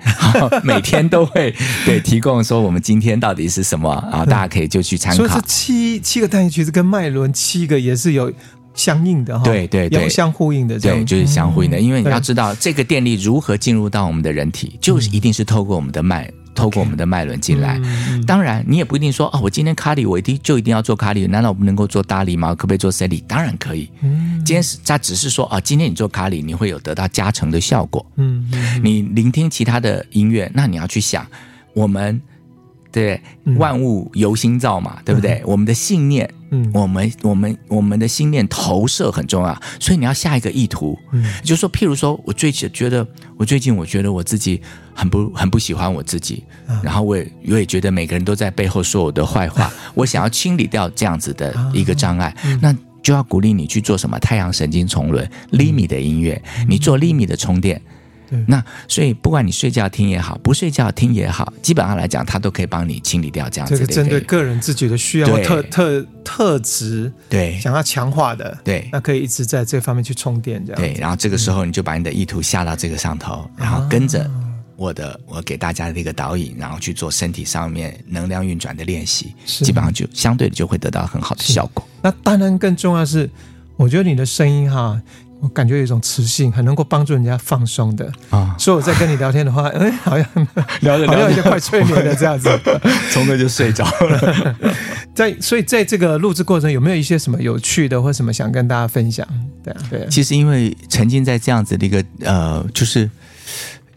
每天都会对提供说我们今天到底是什么啊？大家可以就去参考。所以这七七个单元其实跟脉轮七个也是有相应的哈。对对对，相呼应的。对，就是相呼应的，因为你要知道这个电力如何进入到我们的人体，就是一定是透过我们的脉。透过我们的脉轮进来，当然你也不一定说啊，我今天卡里我一定就一定要做卡里，难道我不能够做大里吗？可不可以做 C 里？当然可以。今天是他只是说啊，今天你做卡里，你会有得到加成的效果。嗯，你聆听其他的音乐，那你要去想我们。对，万物由心造嘛，嗯、对不对？嗯、我们的信念，嗯，我们我们我们的心念投射很重要，所以你要下一个意图，嗯，就是说，譬如说，我最近觉得，我最近我觉得我自己很不很不喜欢我自己，嗯、然后我也我也觉得每个人都在背后说我的坏话，嗯、我想要清理掉这样子的一个障碍，嗯、那就要鼓励你去做什么？太阳神经丛轮，厘米的音乐，你做厘米的充电。那所以，不管你睡觉听也好，不睡觉听也好，基本上来讲，它都可以帮你清理掉这样子的。这个针对个人自己的需要特，特特特质，对，想要强化的，对，那可以一直在这方面去充电，这样。对，然后这个时候你就把你的意图下到这个上头，嗯、然后跟着我的我给大家的一个导引，然后去做身体上面能量运转的练习，基本上就相对的就会得到很好的效果。那当然更重要的是，我觉得你的声音哈。我感觉有一种磁性，很能够帮助人家放松的啊。所以我在跟你聊天的话，哎，好像 聊着聊着就快睡眠了这样子，聪哥就睡着了。在所以在这个录制过程，有没有一些什么有趣的或什么想跟大家分享？对啊，对啊。其实因为沉浸在这样子的一个呃，就是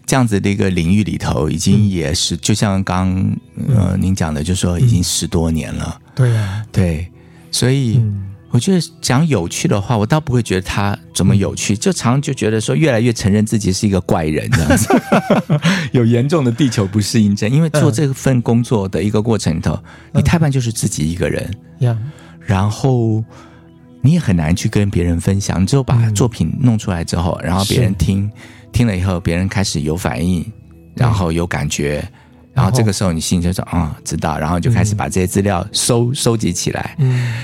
这样子的一个领域里头，已经也是、嗯、就像刚呃您讲的，就是说已经十多年了。嗯、对啊，对，所以。嗯我觉得讲有趣的话，我倒不会觉得他怎么有趣，就常就觉得说越来越承认自己是一个怪人这样子，有严重的地球不适应症。因为做这份工作的一个过程里头，你太半就是自己一个人，然后你也很难去跟别人分享。你只有把作品弄出来之后，然后别人听听了以后，别人开始有反应，然后有感觉，然后这个时候你心里就说啊、哦，知道，然后就开始把这些资料收收集起来。嗯，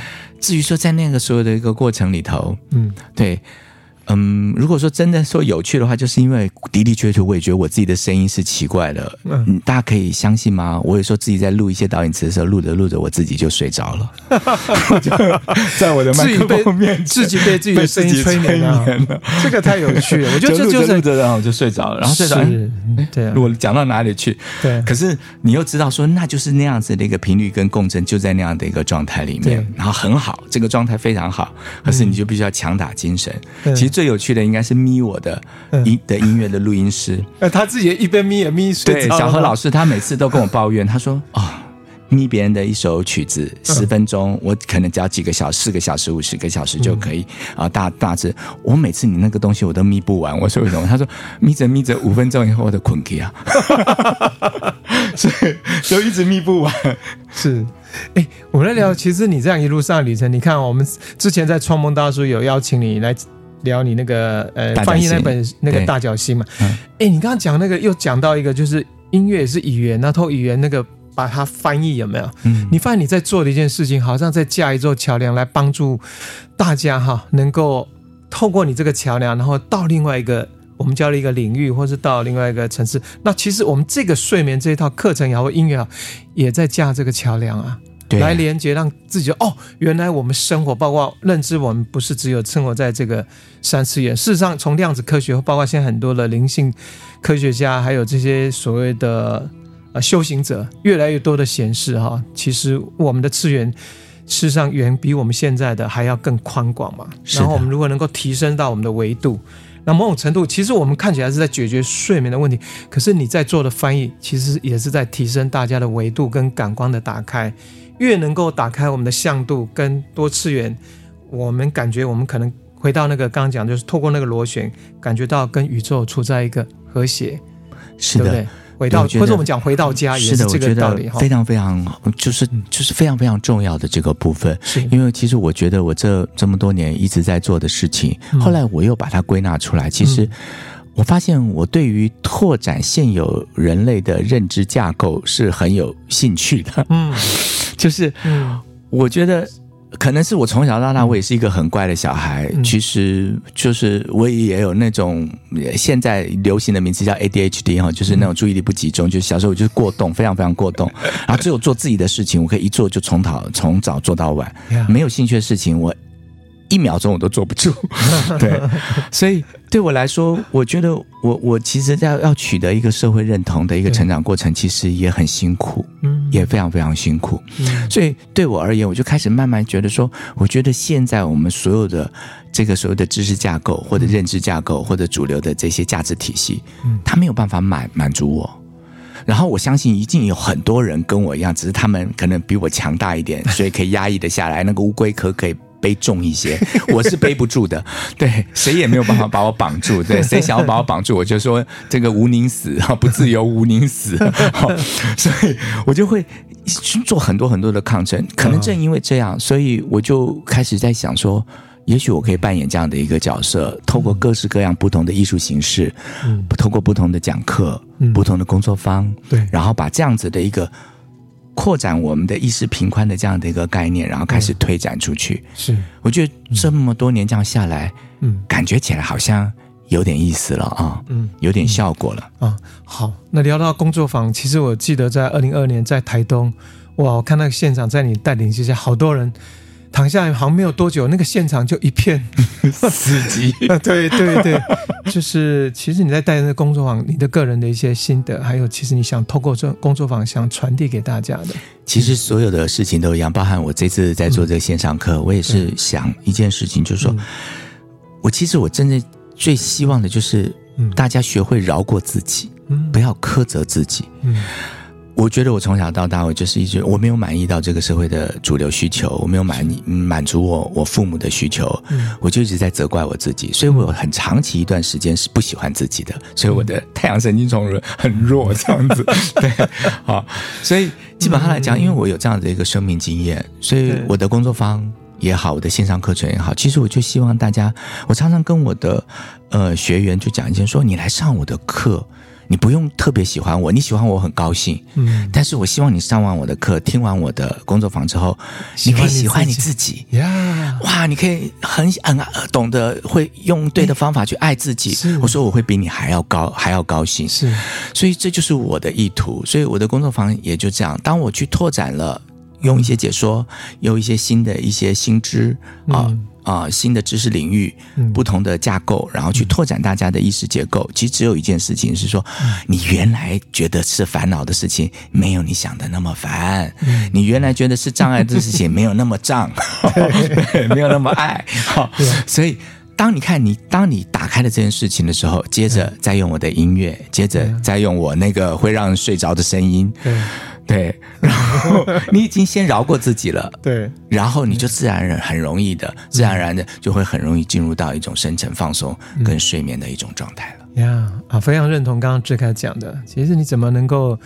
至于说在那个所有的一个过程里头，嗯，对。嗯，如果说真的说有趣的话，就是因为的的确确，我也觉得我自己的声音是奇怪的。嗯，大家可以相信吗？我有时候自己在录一些导演词的时候，录着录着，我自己就睡着了。在我的麦克风面前自己被自己的声音催眠了，这个太有趣了。我觉得就就是录着，然后就睡着了，然后睡着。对，我讲到哪里去？对。可是你又知道说，那就是那样子的一个频率跟共振，就在那样的一个状态里面，然后很好，这个状态非常好。可是你就必须要强打精神。其实。最有趣的应该是咪我的音的音乐的录音师，呃，他自己一边咪也咪睡。对，小何老师他每次都跟我抱怨，他说啊、哦，咪别人的一首曲子十分钟，我可能只要几个小时，四个小时、五十个小时就可以啊，大大致。我每次你那个东西我都咪不完，我说为什么？他说咪着咪着五分钟以后我就困去啊，所以就一直咪不完。是，哎，我们来聊，其实你这样一路上旅程，你看我们之前在创梦大叔有邀请你来。聊你那个呃翻译那本那个大角星嘛，哎、欸，你刚刚讲那个又讲到一个，就是音乐也是语言，那透过语言那个把它翻译有没有？嗯，你发现你在做的一件事情，好像在架一座桥梁来帮助大家哈，能够透过你这个桥梁，然后到另外一个我们教了一个领域，或是到另外一个城市。那其实我们这个睡眠这一套课程也好，音乐好，也在架这个桥梁啊。来连接，让自己哦，原来我们生活，包括认知，我们不是只有生活在这个三次元。事实上，从量子科学，包括现在很多的灵性科学家，还有这些所谓的呃修行者，越来越多的显示哈，其实我们的次元事实上远比我们现在的还要更宽广嘛。然后我们如果能够提升到我们的维度，那某种程度，其实我们看起来是在解决睡眠的问题，可是你在做的翻译，其实也是在提升大家的维度跟感官的打开。越能够打开我们的向度跟多次元，我们感觉我们可能回到那个刚刚讲，就是透过那个螺旋，感觉到跟宇宙处在一个和谐，是的，对对？回到或者我们讲回到家也是这个道理，非常非常就是就是非常非常重要的这个部分。是。因为其实我觉得我这这么多年一直在做的事情，后来我又把它归纳出来，其实。我发现我对于拓展现有人类的认知架构是很有兴趣的。嗯，就是，我觉得可能是我从小到大我也是一个很乖的小孩。其实就是我也有那种现在流行的名字叫 ADHD 哈，就是那种注意力不集中。就是小时候我就是过动，非常非常过动。然后只有做自己的事情，我可以一做就从早从早做到晚。没有兴趣的事情，我。一秒钟我都坐不住，对，所以对我来说，我觉得我我其实要要取得一个社会认同的一个成长过程，其实也很辛苦，嗯，也非常非常辛苦，嗯，所以对我而言，我就开始慢慢觉得说，我觉得现在我们所有的这个所有的知识架构或者认知架构或者主流的这些价值体系，嗯，它没有办法满满足我，然后我相信一定有很多人跟我一样，只是他们可能比我强大一点，所以可以压抑的下来，那个乌龟壳可以。背重一些，我是背不住的。对，谁也没有办法把我绑住。对，谁想要把我绑住，我就说这个无宁死啊，不自由无宁死。好，所以我就会去做很多很多的抗争。可能正因为这样，所以我就开始在想说，也许我可以扮演这样的一个角色，透过各式各样不同的艺术形式，嗯，透过不同的讲课，嗯，不同的工作坊，对，然后把这样子的一个。扩展我们的意识平宽的这样的一个概念，然后开始推展出去。是，我觉得这么多年这样下来，嗯，感觉起来好像有点意思了啊，嗯，有点效果了啊。好，那聊到工作坊，其实我记得在二零二二年在台东，哇，我看那个现场，在你带领之下，好多人。躺下来好像没有多久，那个现场就一片 死寂。对 对对，就是其实你在带那个工作坊，你的个人的一些心得，还有其实你想透过这工作坊想传递给大家的。其实所有的事情都一样，包含我这次在做这个线上课，嗯、我也是想一件事情，就是说，嗯、我其实我真的最希望的就是大家学会饶过自己，嗯、不要苛责自己。嗯我觉得我从小到大，我就是一直我没有满意到这个社会的主流需求，我没有满满足我我父母的需求，我就一直在责怪我自己，所以我有很长期一段时间是不喜欢自己的，所以我的太阳神经丛很弱，这样子，对，好，所以基本上来讲，因为我有这样的一个生命经验，所以我的工作坊也好，我的线上课程也好，其实我就希望大家，我常常跟我的呃学员就讲一件说，你来上我的课。你不用特别喜欢我，你喜欢我很高兴。嗯，但是我希望你上完我的课，听完我的工作坊之后，你可以喜欢你自己。呀，哇，你可以很很懂得会用对的方法去爱自己。我说我会比你还要高，还要高兴。是，所以这就是我的意图。所以我的工作坊也就这样。当我去拓展了，用一些解说，用一些新的一些新知啊。嗯。啊、呃，新的知识领域，不同的架构，然后去拓展大家的意识结构。其实只有一件事情是说，你原来觉得是烦恼的事情，没有你想的那么烦；你原来觉得是障碍的事情，没有那么障，没有那么爱。好，所以当你看你，当你打开了这件事情的时候，接着再用我的音乐，接着再用我那个会让人睡着的声音。对，然后你已经先饶过自己了，对，然后你就自然而然很容易的，嗯、自然而然的就会很容易进入到一种深层放松跟睡眠的一种状态了。呀、嗯，啊，非常认同刚刚志凯讲的。其实你怎么能够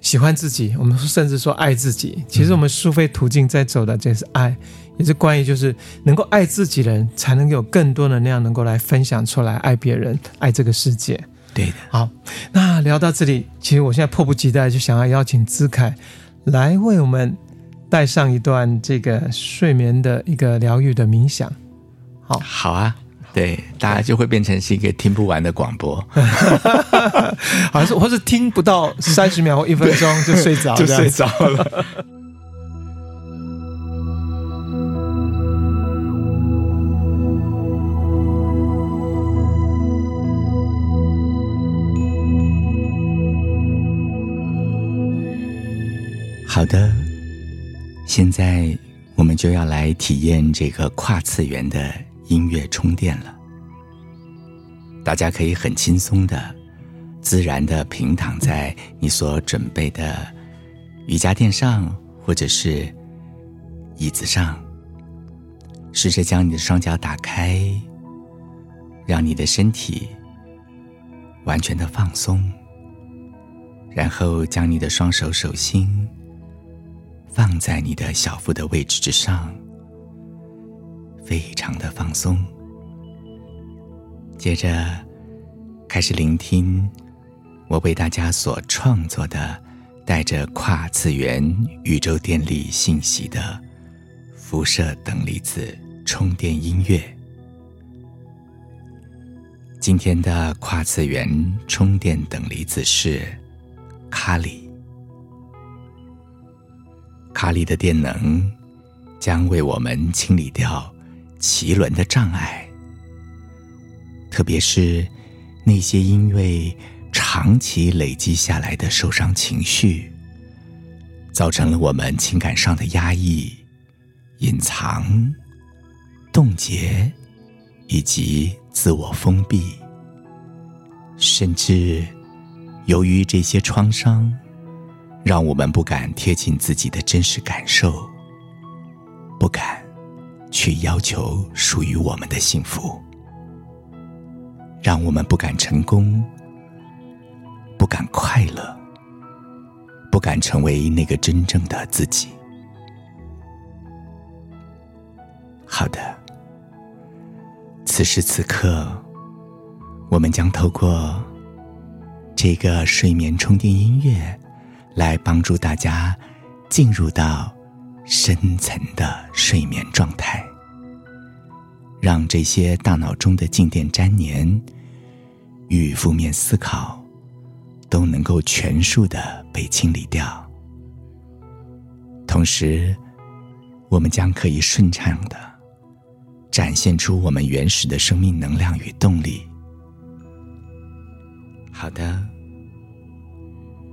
喜欢自己？我们甚至说爱自己。其实我们苏菲途径在走的，这是爱，也是关于就是能够爱自己的人，才能有更多能量能够来分享出来，爱别人，爱这个世界。对的，好，那聊到这里，其实我现在迫不及待就想要邀请姿凯来为我们带上一段这个睡眠的一个疗愈的冥想。好，好啊，对，大家就会变成是一个听不完的广播，好像是或是听不到三十秒或一分钟就睡着，就睡着了。好的，现在我们就要来体验这个跨次元的音乐充电了。大家可以很轻松的、自然的平躺在你所准备的瑜伽垫上，或者是椅子上，试着将你的双脚打开，让你的身体完全的放松，然后将你的双手手心。放在你的小腹的位置之上，非常的放松。接着开始聆听我为大家所创作的带着跨次元宇宙电力信息的辐射等离子充电音乐。今天的跨次元充电等离子是卡里。卡里的电能将为我们清理掉脐轮的障碍，特别是那些因为长期累积下来的受伤情绪，造成了我们情感上的压抑、隐藏、冻结以及自我封闭，甚至由于这些创伤。让我们不敢贴近自己的真实感受，不敢去要求属于我们的幸福，让我们不敢成功，不敢快乐，不敢成为那个真正的自己。好的，此时此刻，我们将透过这个睡眠充电音乐。来帮助大家进入到深层的睡眠状态，让这些大脑中的静电粘连与负面思考都能够全数的被清理掉。同时，我们将可以顺畅的展现出我们原始的生命能量与动力。好的，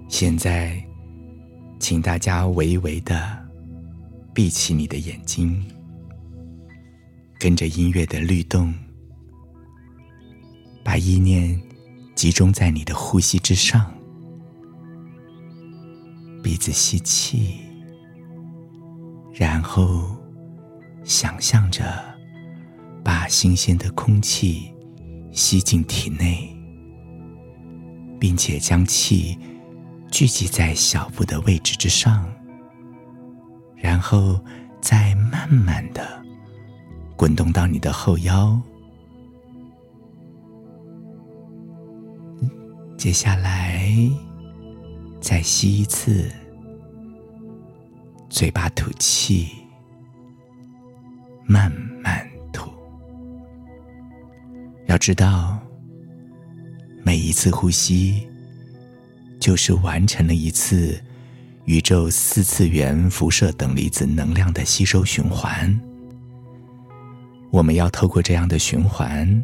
现在。请大家微微的闭起你的眼睛，跟着音乐的律动，把意念集中在你的呼吸之上。鼻子吸气，然后想象着把新鲜的空气吸进体内，并且将气。聚集在小腹的位置之上，然后再慢慢的滚动到你的后腰，接下来，再吸一次，嘴巴吐气，慢慢吐。要知道，每一次呼吸，就是完成了一次宇宙四次元辐射等离子能量的吸收循环。我们要透过这样的循环，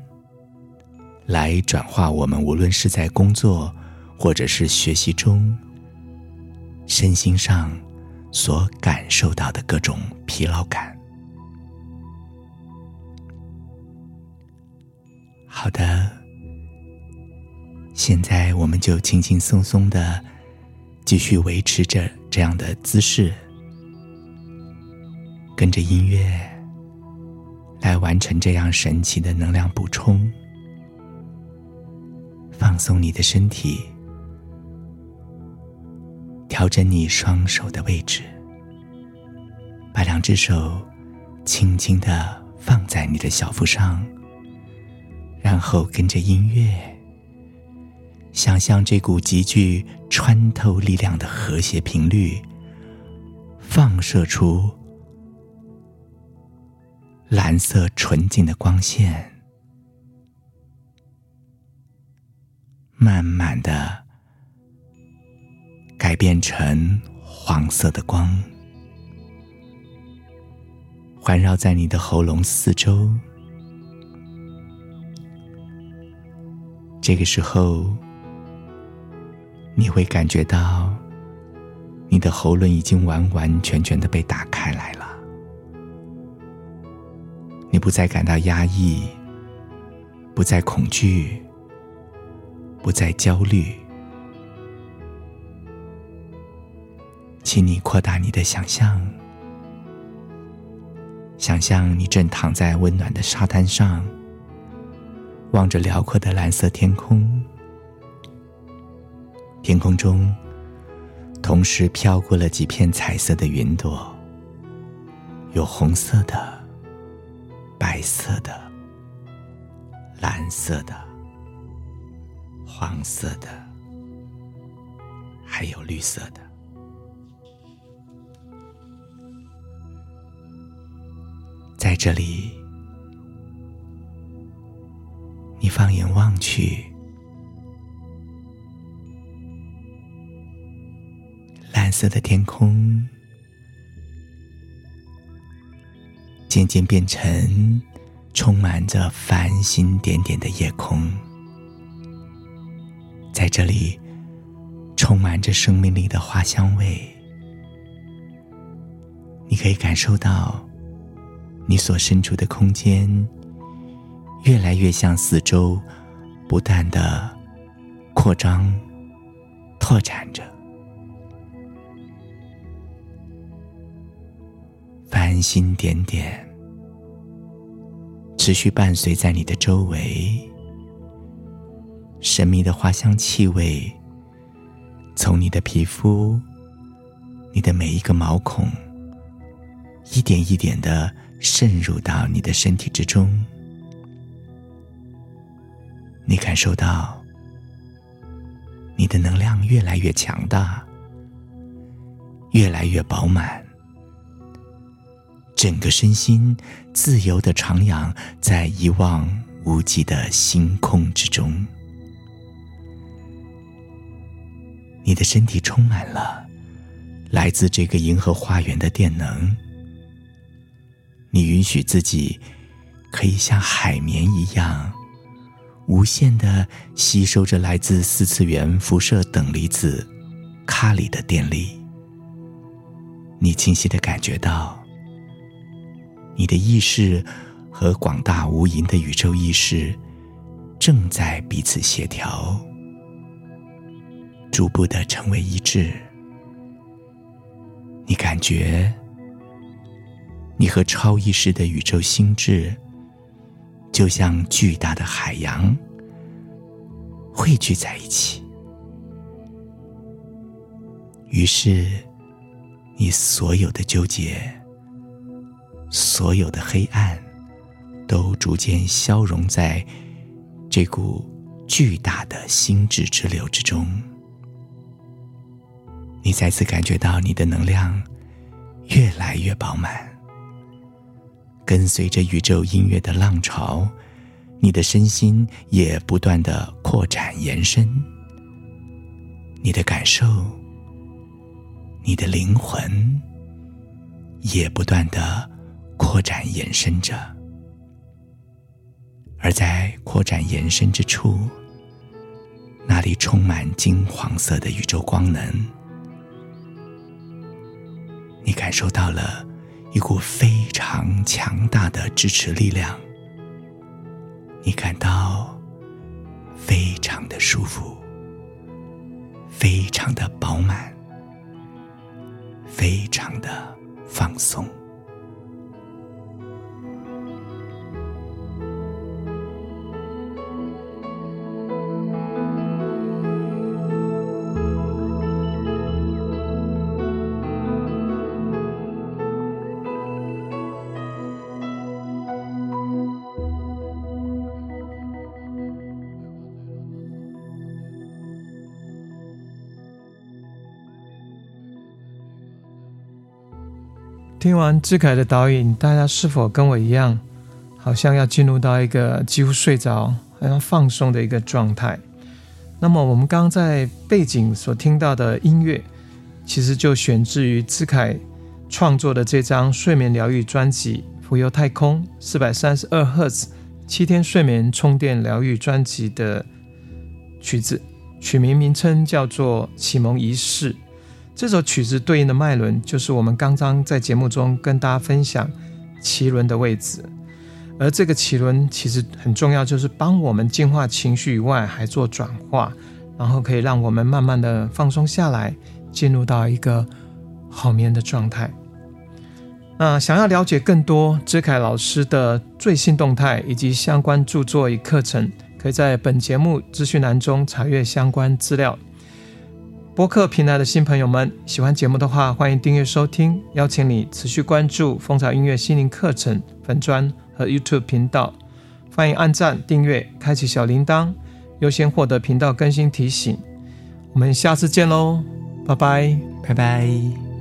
来转化我们无论是在工作或者是学习中，身心上所感受到的各种疲劳感。好的，现在我们就轻轻松松的继续维持着这样的姿势，跟着音乐来完成这样神奇的能量补充。放松你的身体，调整你双手的位置，把两只手轻轻的放在你的小腹上，然后跟着音乐，想象这股极具穿透力量的和谐频率，放射出蓝色纯净的光线。慢慢的改变成黄色的光，环绕在你的喉咙四周。这个时候，你会感觉到你的喉咙已经完完全全的被打开来了，你不再感到压抑，不再恐惧。不再焦虑，请你扩大你的想象，想象你正躺在温暖的沙滩上，望着辽阔的蓝色天空，天空中同时飘过了几片彩色的云朵，有红色的、白色的、蓝色的。黄色的，还有绿色的。在这里，你放眼望去，色的天空渐渐变成充满着繁星点点的夜空。在这里，充满着生命力的花香味。你可以感受到，你所身处的空间越来越向四周不断的扩张、拓展着。繁星点点，持续伴随在你的周围。神秘的花香气味，从你的皮肤、你的每一个毛孔，一点一点的渗入到你的身体之中。你感受到，你的能量越来越强大，越来越饱满，整个身心自由的徜徉在一望无际的星空之中。你的身体充满了来自这个银河花园的电能，你允许自己可以像海绵一样，无限的吸收着来自四次元辐射等离子卡里的电力。你清晰的感觉到，你的意识和广大无垠的宇宙意识正在彼此协调。逐步的成为一致，你感觉你和超意识的宇宙心智，就像巨大的海洋汇聚在一起。于是，你所有的纠结、所有的黑暗，都逐渐消融在这股巨大的心智之流之中，你再次感觉到你的能量越来越饱满，跟随着宇宙音乐的浪潮，你的身心也不断的扩展延伸，你的感受，你的灵魂也不断的扩展延伸着，而在扩展延伸之处，那里充满金黄色的宇宙光能，你感受到了一股非常强大的支持力量。你感到非常的舒服，非常的饱满，非常的放松。听完志凯的导引，大家是否跟我一样，好像要进入到一个几乎睡着、好像放松的一个状态？那么我们刚在背景所听到的音乐，其实就选自于志凯创作的这张睡眠疗愈专辑《浮游太空四百三十二赫兹七天睡眠充电疗愈专辑》的曲子，曲名名称叫做《启蒙仪式》。这首曲子对应的脉轮，就是我们刚刚在节目中跟大家分享脐轮的位置。而这个脐轮其实很重要，就是帮我们净化情绪以外，还做转化，然后可以让我们慢慢的放松下来，进入到一个好眠的状态。那想要了解更多知凯老师的最新动态以及相关著作与课程，可以在本节目资讯栏中查阅相关资料。播客平台的新朋友们，喜欢节目的话，欢迎订阅收听。邀请你持续关注蜂巢音乐心灵课程粉专和 YouTube 频道。欢迎按赞、订阅、开启小铃铛，优先获得频道更新提醒。我们下次见喽，拜拜，拜拜。